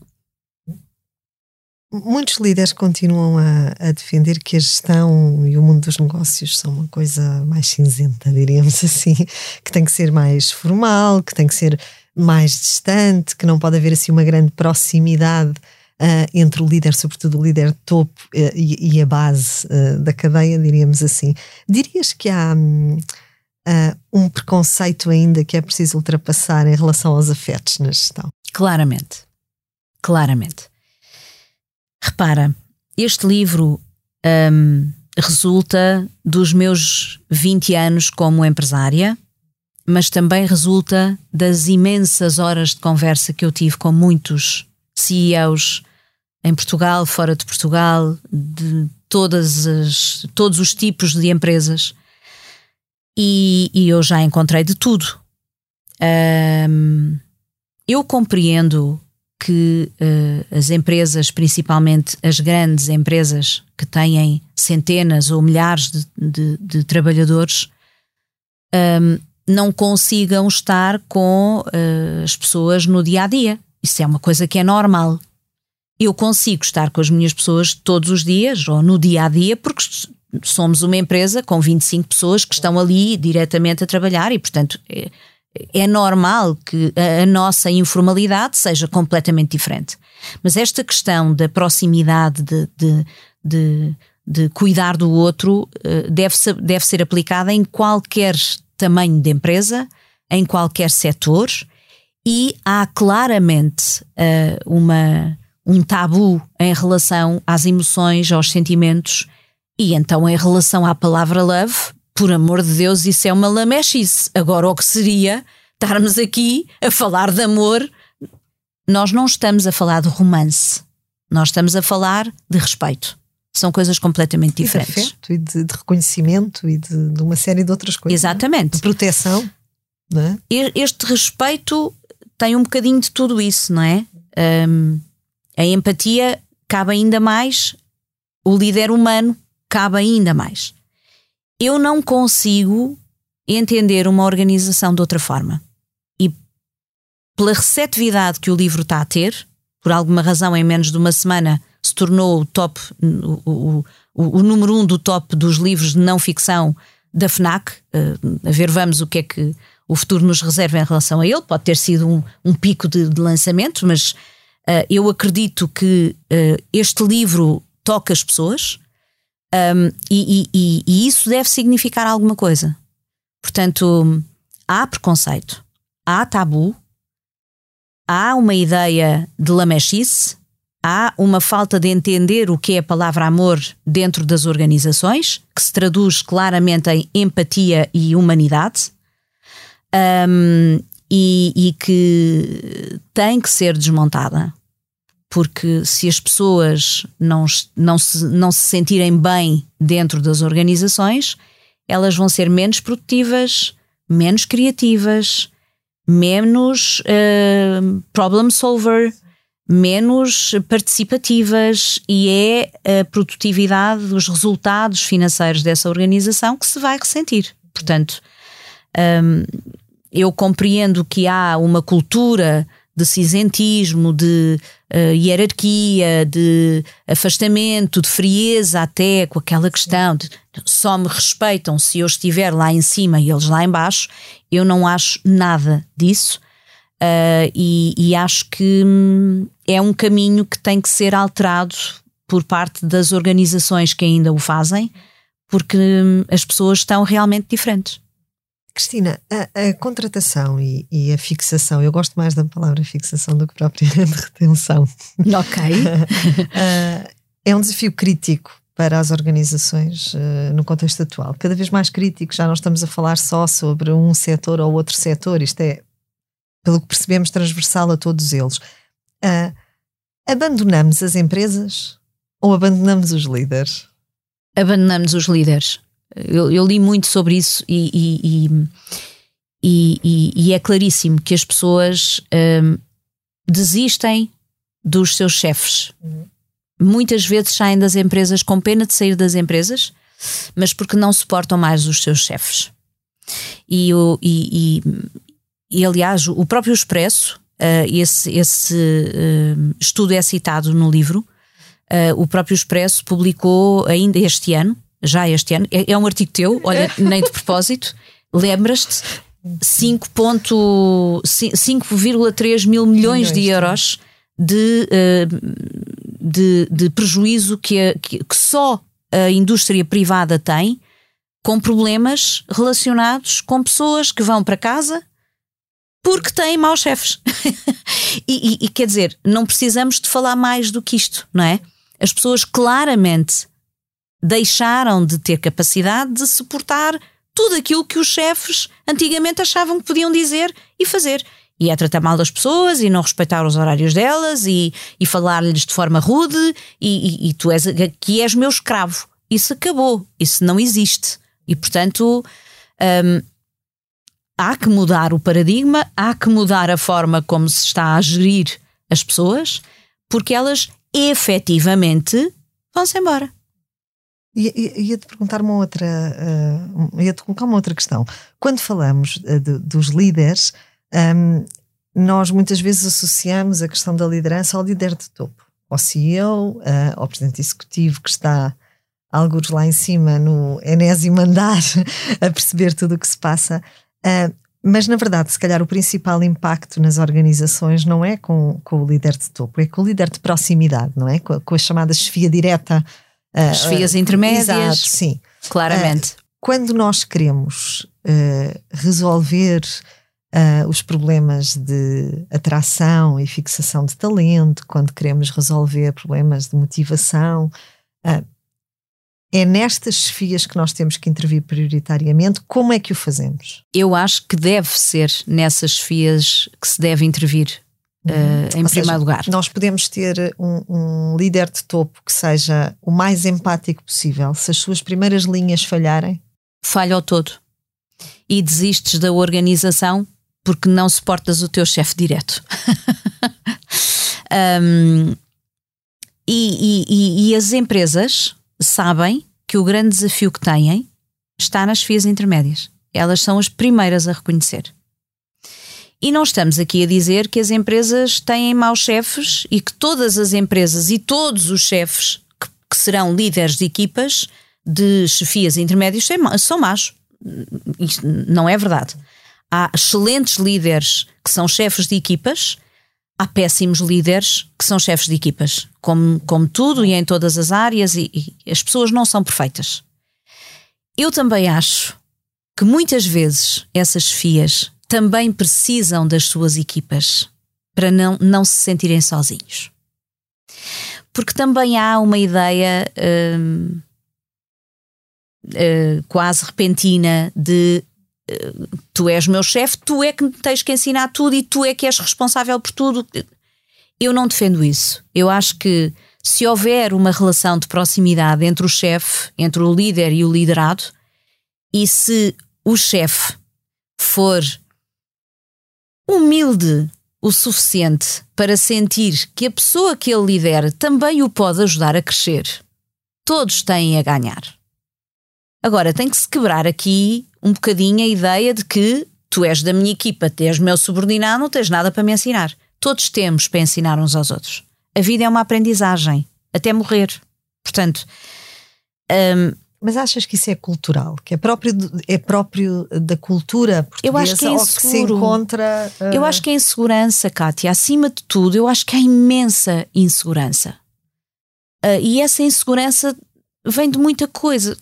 [SPEAKER 2] Muitos líderes continuam a, a, defender que a gestão e o mundo dos negócios são uma coisa mais cinzenta, diríamos assim, que tem que ser mais formal, que tem que ser mais distante, que não pode haver assim uma grande proximidade uh, entre o líder, sobretudo o líder topo uh, e, e, a base uh, da cadeia, diríamos assim. Dirias que há um, um preconceito ainda que é preciso ultrapassar em relação aos afetos na gestão?
[SPEAKER 1] Claramente. Claramente Repara, este livro um, resulta dos meus 20 anos como empresária, mas também resulta das imensas horas de conversa que eu tive com muitos CEOs em Portugal, fora de Portugal, de todas as, todos os tipos de empresas. E, e eu já encontrei de tudo. Um, eu compreendo que uh, as empresas, principalmente as grandes empresas que têm centenas ou milhares de, de, de trabalhadores, um, não consigam estar com uh, as pessoas no dia a dia. Isso é uma coisa que é normal. Eu consigo estar com as minhas pessoas todos os dias ou no dia a dia porque somos uma empresa com 25 pessoas que estão ali diretamente a trabalhar e, portanto, é, é normal que a, a nossa informalidade seja completamente diferente. Mas esta questão da proximidade, de, de, de, de cuidar do outro, uh, deve, deve ser aplicada em qualquer tamanho de empresa, em qualquer setor, e há claramente uh, uma, um tabu em relação às emoções, aos sentimentos, e então em relação à palavra love, por amor de Deus, isso é uma lamechice. Agora, o que seria estarmos aqui a falar de amor? Nós não estamos a falar de romance, nós estamos a falar de respeito. São coisas completamente diferentes.
[SPEAKER 2] E de afeto e de, de reconhecimento e de, de, uma série de outras coisas.
[SPEAKER 1] É? Exatamente.
[SPEAKER 2] De proteção. É?
[SPEAKER 1] Este respeito tem um bocadinho de tudo isso, não é? Um, a empatia cabe ainda mais, o líder humano cabe ainda mais. Eu não consigo entender uma organização de outra forma. E pela receptividade que o livro está a ter, por alguma razão, em menos de uma semana, se tornou o top, o, o, o, número um do top dos livros de não ficção da FNAC. Uh, a ver, vamos o que é que o futuro nos reserva em relação a ele. Pode ter sido um, um pico de, de lançamento, mas uh, eu acredito que uh, este livro toca as pessoas um, e, e, e, isso deve significar alguma coisa. Portanto, há preconceito, há tabu, há uma ideia de lamechice, há uma falta de entender o que é a palavra amor dentro das organizações, que se traduz claramente em empatia e humanidade, um, e, e que tem que ser desmontada porque se as pessoas não, não, se, não se sentirem bem dentro das organizações, elas vão ser menos produtivas, menos criativas, menos uh, problem solver, menos participativas e é a produtividade, os resultados financeiros dessa organização que se vai ressentir. Portanto, um, eu compreendo que há uma cultura de cinzentismo, de uh, hierarquia, de afastamento, de frieza até com aquela questão de só me respeitam se eu estiver lá em cima e eles lá embaixo. Eu não acho nada disso uh, e, e, acho que hum, é um caminho que tem que ser alterado por parte das organizações que ainda o fazem, porque hum, as pessoas estão realmente diferentes.
[SPEAKER 2] Cristina, a, a contratação e, e, a fixação, eu gosto mais da palavra fixação do que propriamente retenção.
[SPEAKER 1] Ok.
[SPEAKER 2] uh, é um desafio crítico para as organizações uh, no contexto atual. Cada vez mais crítico, já não estamos a falar só sobre um setor ou outro setor, isto é, pelo que percebemos, transversal a todos eles. Uh, abandonamos as empresas ou abandonamos os líderes?
[SPEAKER 1] Abandonamos os líderes. Eu, eu li muito sobre isso e, e, e, e, é claríssimo que as pessoas um, desistem dos seus chefes. Uhum. Muitas vezes saem das empresas com pena de sair das empresas, mas porque não suportam mais os seus chefes. E, o, e, e, aliás, o próprio Expresso, uh, esse, esse uh, estudo é citado no livro, uh, o próprio Expresso publicou ainda este ano já este ano. É, é um artigo teu, olha, nem de propósito. Lembras-te? 5,3 mil milhões, de euros de, uh, de, de, prejuízo que, a, que, que só a indústria privada tem com problemas relacionados com pessoas que vão para casa porque têm maus chefes. e, e, e, quer dizer, não precisamos de falar mais do que isto, não é? As pessoas claramente deixaram de ter capacidade de suportar tudo aquilo que os chefes antigamente achavam que podiam dizer e fazer. E é tratar mal das pessoas e não respeitar os horários delas e, e falar-lhes de forma rude e, e, e tu és que és meu escravo. Isso acabou, isso não existe. E portanto hum, há que mudar o paradigma, há que mudar a forma como se está a gerir as pessoas, porque elas efetivamente vão-se embora.
[SPEAKER 2] Ia-te perguntar uma outra, uh, ia-te colocar uma outra questão. Quando falamos uh, de, dos líderes, um, nós muitas vezes associamos a questão da liderança ao líder de topo, ao CEO, uh, ao presidente executivo que está alguns lá em cima no enésimo andar a perceber tudo o que se passa. Uh, Mas, na verdade, se calhar o principal impacto nas organizações não é com, com o líder de topo, é com o líder de proximidade, não é? Com, com a chamada chefia direta.
[SPEAKER 1] As chefias uh, intermédias. Exato,
[SPEAKER 2] sim.
[SPEAKER 1] Claramente. Uh,
[SPEAKER 2] quando nós queremos resolver uh, os problemas de atração e fixação de talento, quando queremos resolver problemas de motivação, uh, é nestas chefias que nós temos que intervir prioritariamente. Como é que o fazemos?
[SPEAKER 1] Eu acho que deve ser nessas chefias que se deve intervir. Uh, em Ou primeiro seja, lugar.
[SPEAKER 2] Nós podemos ter um, um, líder de topo que seja o mais empático possível. Se as suas primeiras linhas falharem,
[SPEAKER 1] falha ao todo e desistes da organização porque não suportas o teu chefe direto. um, e, e, e, as empresas sabem que o grande desafio que têm está nas FIAs intermédias. Elas são as primeiras a reconhecer. E não estamos aqui a dizer que as empresas têm maus chefes e que todas as empresas e todos os chefes que, que serão líderes de equipas de chefias intermédias são maus. Isto não é verdade. Há excelentes líderes que são chefes de equipas, há péssimos líderes que são chefes de equipas, como, como tudo e em todas as áreas, e, e as pessoas não são perfeitas. Eu também acho que muitas vezes essas chefias também precisam das suas equipas para não, não se sentirem sozinhos. Porque também há uma ideia hum, hum, quase repentina de tu és meu chefe, tu é que tens que ensinar tudo e tu é que és responsável por tudo. Eu não defendo isso. Eu acho que se houver uma relação de proximidade entre o chefe, entre o líder e o liderado, e se o chefe for humilde o suficiente para sentir que a pessoa que ele lidera também o pode ajudar a crescer, todos têm a ganhar. Agora, tem que se quebrar aqui um bocadinho a ideia de que tu és da minha equipa, tu és meu subordinado, não tens nada para me ensinar. Todos temos para ensinar uns aos outros. A vida é uma aprendizagem, até morrer. Portanto.
[SPEAKER 2] Um, mas achas que isso é cultural? Que é próprio, é próprio da cultura portuguesa eu acho que é ou que se encontra...
[SPEAKER 1] Uh... Eu acho que é insegurança, Kátia. Acima de tudo, eu acho que há imensa insegurança. Uh, e essa insegurança vem de muita coisa.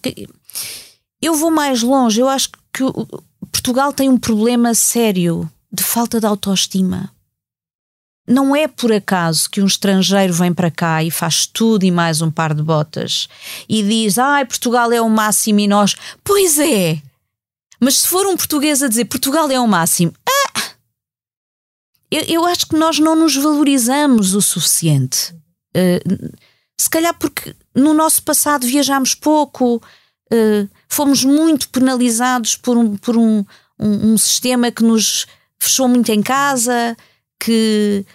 [SPEAKER 1] Eu vou mais longe, eu acho que Portugal tem um problema sério de falta de autoestima. Não é por acaso que um estrangeiro vem para cá e faz tudo e mais um par de botas e diz: Ai, Portugal é o máximo e nós. Pois é! Mas se for um português a dizer Portugal é o máximo, ah! eu, eu acho que nós não nos valorizamos o suficiente. Uh, se calhar porque no nosso passado viajámos pouco, uh, fomos muito penalizados por um, por um, um, um, sistema que nos fechou muito em casa, que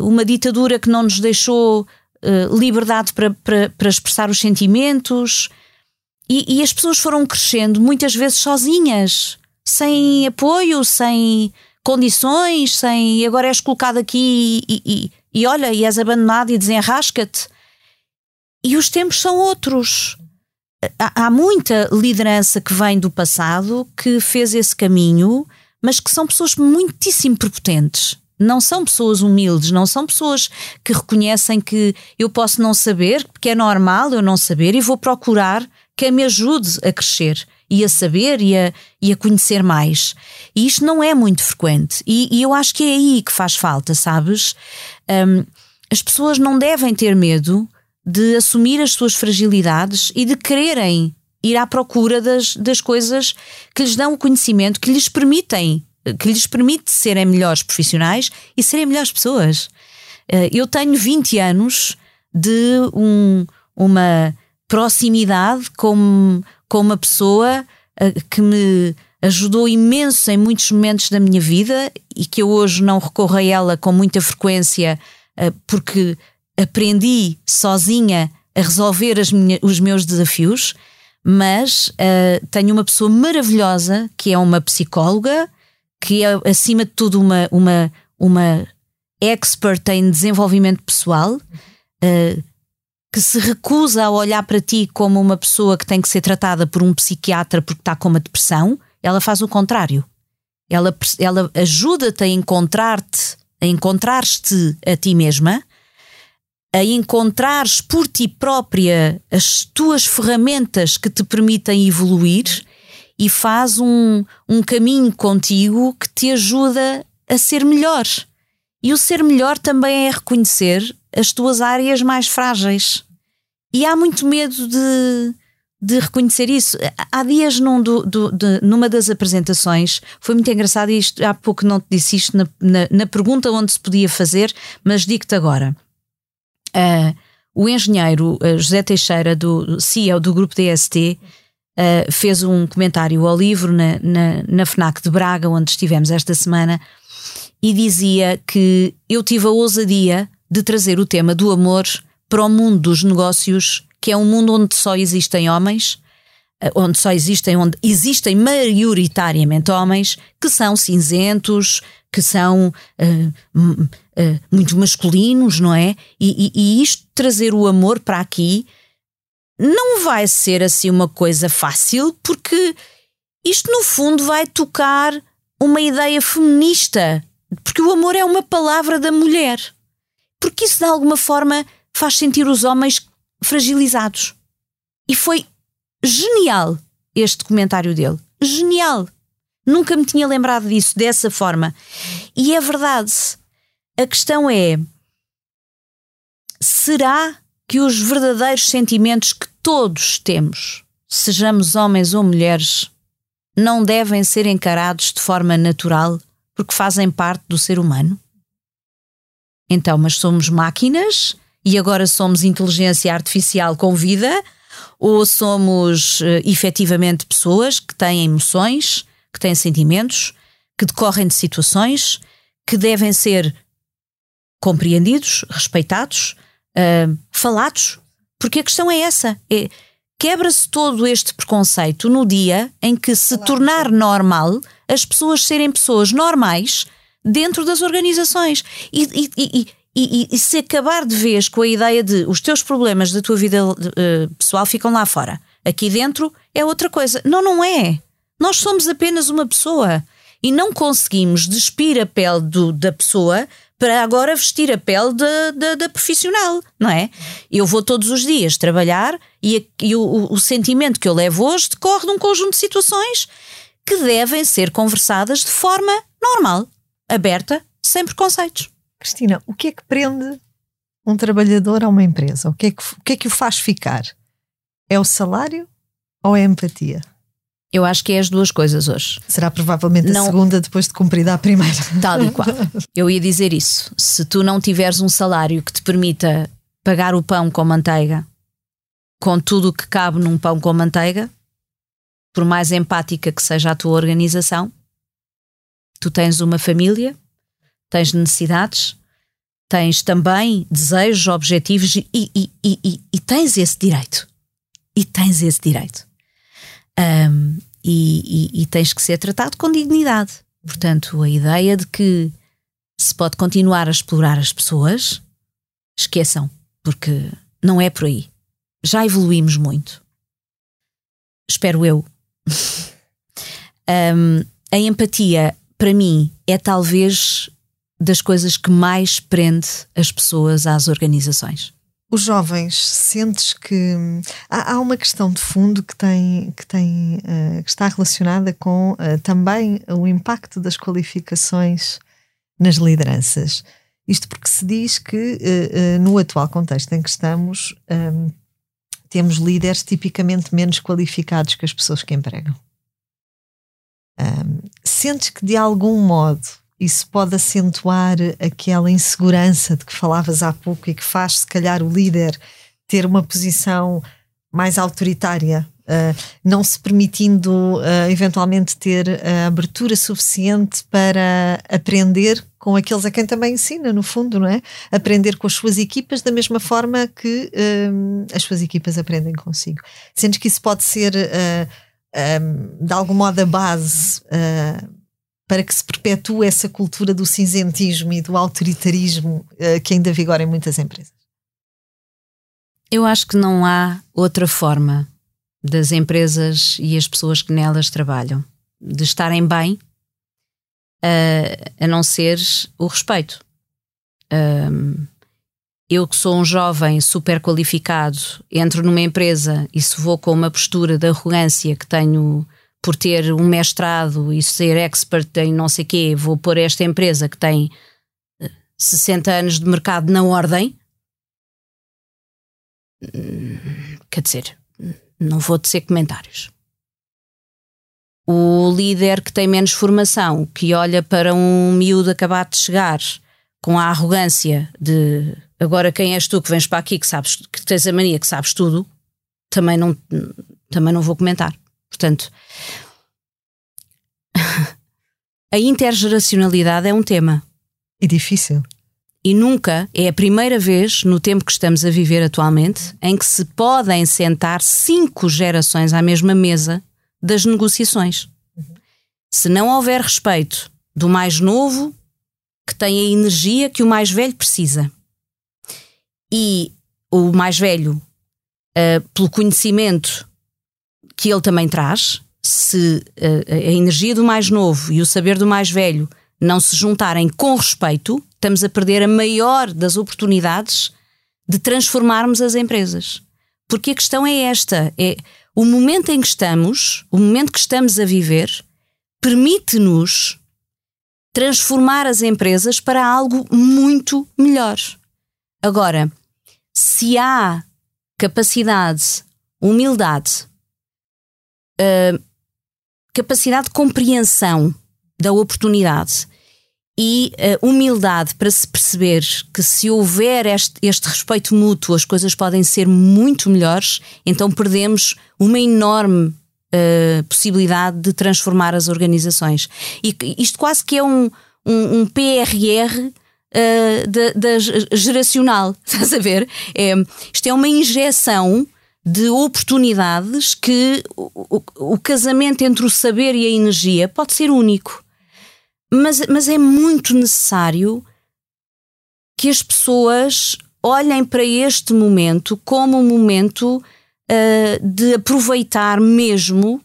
[SPEAKER 1] uma ditadura que não nos deixou uh, liberdade para, para, para, expressar os sentimentos. E, e as pessoas foram crescendo muitas vezes sozinhas, sem apoio, sem condições, sem agora és colocado aqui e, e, e olha, e és abandonado e desenrasca-te. E os tempos são outros. Há, há muita liderança que vem do passado que fez esse caminho, mas que são pessoas muitíssimo prepotentes. Não são pessoas humildes, não são pessoas que reconhecem que eu posso não saber, porque é normal eu não saber e vou procurar quem me ajude a crescer e a saber e a, e a conhecer mais. E isto não é muito frequente. E, e eu acho que é aí que faz falta, sabes? Um, as pessoas não devem ter medo de assumir as suas fragilidades e de quererem ir à procura das, das coisas que lhes dão o conhecimento, que lhes permitem, que lhes permite serem melhores profissionais e serem melhores pessoas. Eh, eu tenho 20 anos de um, uma proximidade com, com uma pessoa eh, que me ajudou imenso em muitos momentos da minha vida e que eu hoje não recorro a ela com muita frequência eh, porque aprendi sozinha a resolver minha, os meus desafios, mas uh, tenho uma pessoa maravilhosa que é uma psicóloga, que é acima de tudo uma, uma, uma expert em desenvolvimento pessoal, uh, que se recusa a olhar para ti como uma pessoa que tem que ser tratada por um psiquiatra porque está com uma depressão, ela faz o contrário. ela, ela ajuda-te a encontrar-te, a encontrar-te a ti mesma, a encontrares por ti própria as tuas ferramentas que te permitem evoluir e faz um, um caminho contigo que te ajuda a ser melhor. E o ser melhor também é reconhecer as tuas áreas mais frágeis. E há muito medo de, de reconhecer isso. Há dias num do, do, de, numa das apresentações, foi muito engraçado, e isto, há pouco não te disse isto na, na, na pergunta onde se podia fazer, mas digo-te agora. Uh, o engenheiro uh, José Teixeira, do CEO do grupo DST, uh, fez um comentário ao livro na, na, na FNAC de Braga, onde estivemos esta semana, e dizia que eu tive a ousadia de trazer o tema do amor para o mundo dos negócios, que é um mundo onde só existem homens, eh, onde só existem, onde existem maioritariamente homens que são cinzentos, que são uh, uh, muito masculinos, não é? E, e, e isto trazer o amor para aqui não vai ser assim uma coisa fácil, porque isto no fundo vai tocar uma ideia feminista, porque o amor é uma palavra da mulher. Porque isso de alguma forma faz sentir os homens fragilizados. E foi genial este comentário dele. Genial. Nunca me tinha lembrado disso dessa forma. E é verdade. A questão é: será que os verdadeiros sentimentos que todos temos, sejamos homens ou mulheres, não devem ser encarados de forma natural porque fazem parte do ser humano? Então, mas somos máquinas e agora somos inteligência artificial com vida? Ou somos uh, efetivamente pessoas que têm emoções, que têm sentimentos, que decorrem de situações que devem ser compreendidos, respeitados, uh, falados, porque a questão é essa: é, quebra-se todo este preconceito no dia em que se tornar normal as pessoas serem pessoas normais dentro das organizações. E, e, e, e, e, se acabar de vez com a ideia de os teus problemas da tua vida uh, pessoal ficam lá fora, aqui dentro é outra coisa. Não, não é. Nós somos apenas uma pessoa e não conseguimos despir a pele do, da pessoa para agora vestir a pele da, profissional, não é? Eu vou todos os dias trabalhar e, a, e o, o, sentimento que eu levo hoje decorre de um conjunto de situações que devem ser conversadas de forma normal, aberta, sem preconceitos.
[SPEAKER 2] Cristina, o que é que prende um trabalhador a uma empresa? O que é que, o, que, é que o faz ficar? É o salário ou é a empatia?
[SPEAKER 1] Eu acho que é as duas coisas hoje.
[SPEAKER 2] Será provavelmente não, a segunda depois de cumprida a primeira.
[SPEAKER 1] Tal e qual. Eu ia dizer isso. Se tu não tiveres um salário que te permita pagar o pão com manteiga, com tudo o que cabe num pão com manteiga, por mais empática que seja a tua organização, tu tens uma família, tens necessidades, tens também desejos, objetivos e, e, e, e tens esse direito. E tens esse direito um, e, e, e tens que ser tratado com dignidade. Portanto, a ideia de que se pode continuar a explorar as pessoas, esqueçam, porque não é por aí. Já evoluímos muito. Espero eu. um, a empatia, para mim, é talvez das coisas que mais prende as pessoas às organizações
[SPEAKER 2] os jovens, sentes que há, há, uma questão de fundo que tem que tem uh, que está relacionada com uh, também o impacto das qualificações nas lideranças. Isto porque se diz que uh, no atual contexto em que estamos um, ehm, temos líderes tipicamente menos qualificados que as pessoas que empregam. Um, ehm, sentes que de algum modo isso pode acentuar aquela insegurança de que falavas há pouco e que faz, se calhar, o líder ter uma posição mais autoritária, uh, não se permitindo uh, eventualmente ter a abertura suficiente para aprender com aqueles a quem também ensina, no fundo, não é? Aprender com as suas equipas da mesma forma que as suas equipas aprendem consigo. Sentes que isso pode ser, de algum modo, a base para que se perpetue essa cultura do cinzentismo e do autoritarismo uh, que ainda vigora em muitas empresas?
[SPEAKER 1] Eu acho que não há outra forma das empresas e as pessoas que nelas trabalham de estarem bem uh, a não ser o respeito. Um, eu que sou um jovem super qualificado, entro numa empresa e se vou com uma postura de arrogância que tenho por ter um mestrado e ser expert em não sei quê, vou pôr esta empresa que tem 60 eh, anos de mercado na ordem. Hum, quer dizer, não vou tecer comentários. O líder que tem menos formação, que olha para um miúdo acabado de chegar com a arrogância de agora quem és tu que vens para aqui que sabes que tens a mania que sabes tudo, também não, também não vou comentar. Portanto, a intergeracionalidade é um tema.
[SPEAKER 2] E difícil.
[SPEAKER 1] E nunca é a primeira vez no tempo que estamos a viver atualmente em que se podem sentar cinco gerações à mesma mesa das negociações. Se não houver respeito do mais novo, que tem a energia que o mais velho precisa, e o mais velho, uh, pelo conhecimento que ele também traz, se uh, a energia do mais novo e o saber do mais velho não se juntarem com respeito, estamos a perder a maior das oportunidades de transformarmos as empresas. Porque a questão é esta: é o momento em que estamos, o momento que estamos a viver, permite-nos transformar as empresas para algo muito melhor. Agora, se há capacidade, humildade, uh, capacidade de compreensão da oportunidade e uh, humildade para se perceber que se houver este, este, respeito mútuo as coisas podem ser muito melhores, então perdemos uma enorme uh, possibilidade de transformar as organizações. E isto quase que é um, um, um PRR uh, da, da, geracional, estás a ver? É, isto é uma injeção de oportunidades que o, o, o casamento entre o saber e a energia pode ser único. Mas, mas é muito necessário que as pessoas olhem para este momento como um momento uh, de aproveitar mesmo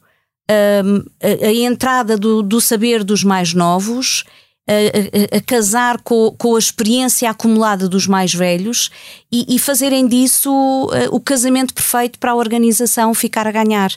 [SPEAKER 1] uh, a, a, entrada do, do, saber dos mais novos a, a, casar com, com, a experiência acumulada dos mais velhos e, e fazerem disso uh, o casamento perfeito para a organização ficar a ganhar.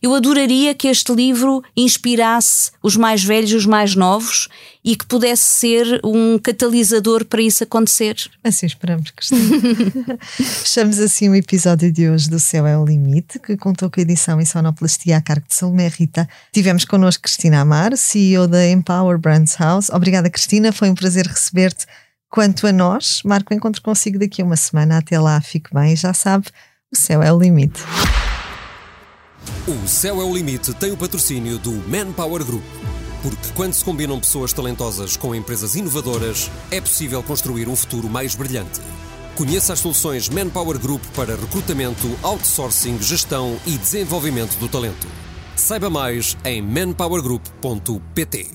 [SPEAKER 1] Eu adoraria que este livro inspirasse os mais velhos e os mais novos e que pudesse ser um catalisador para isso acontecer.
[SPEAKER 2] Assim esperamos, Cristina. Fechamos assim o episódio de hoje do Céu é o Limite, que contou com a edição em sonoplastia a cargo de Salomé Rita. Tivemos connosco Cristina Amar, CEO da Empower Brands House. Obrigada, Cristina. Foi um prazer receber-te. Quanto a nós, marco o encontro consigo daqui a uma semana. Até lá, fique bem. Já sabe, o céu é o limite.
[SPEAKER 3] O Céu é o Limite tem o patrocínio do Manpower Group. Porque quando se combinam pessoas talentosas com empresas inovadoras, é possível construir um futuro mais brilhante. Conheça as soluções Manpower Group para recrutamento, outsourcing, gestão e desenvolvimento do talento. Saiba mais em manpowergroup.pt.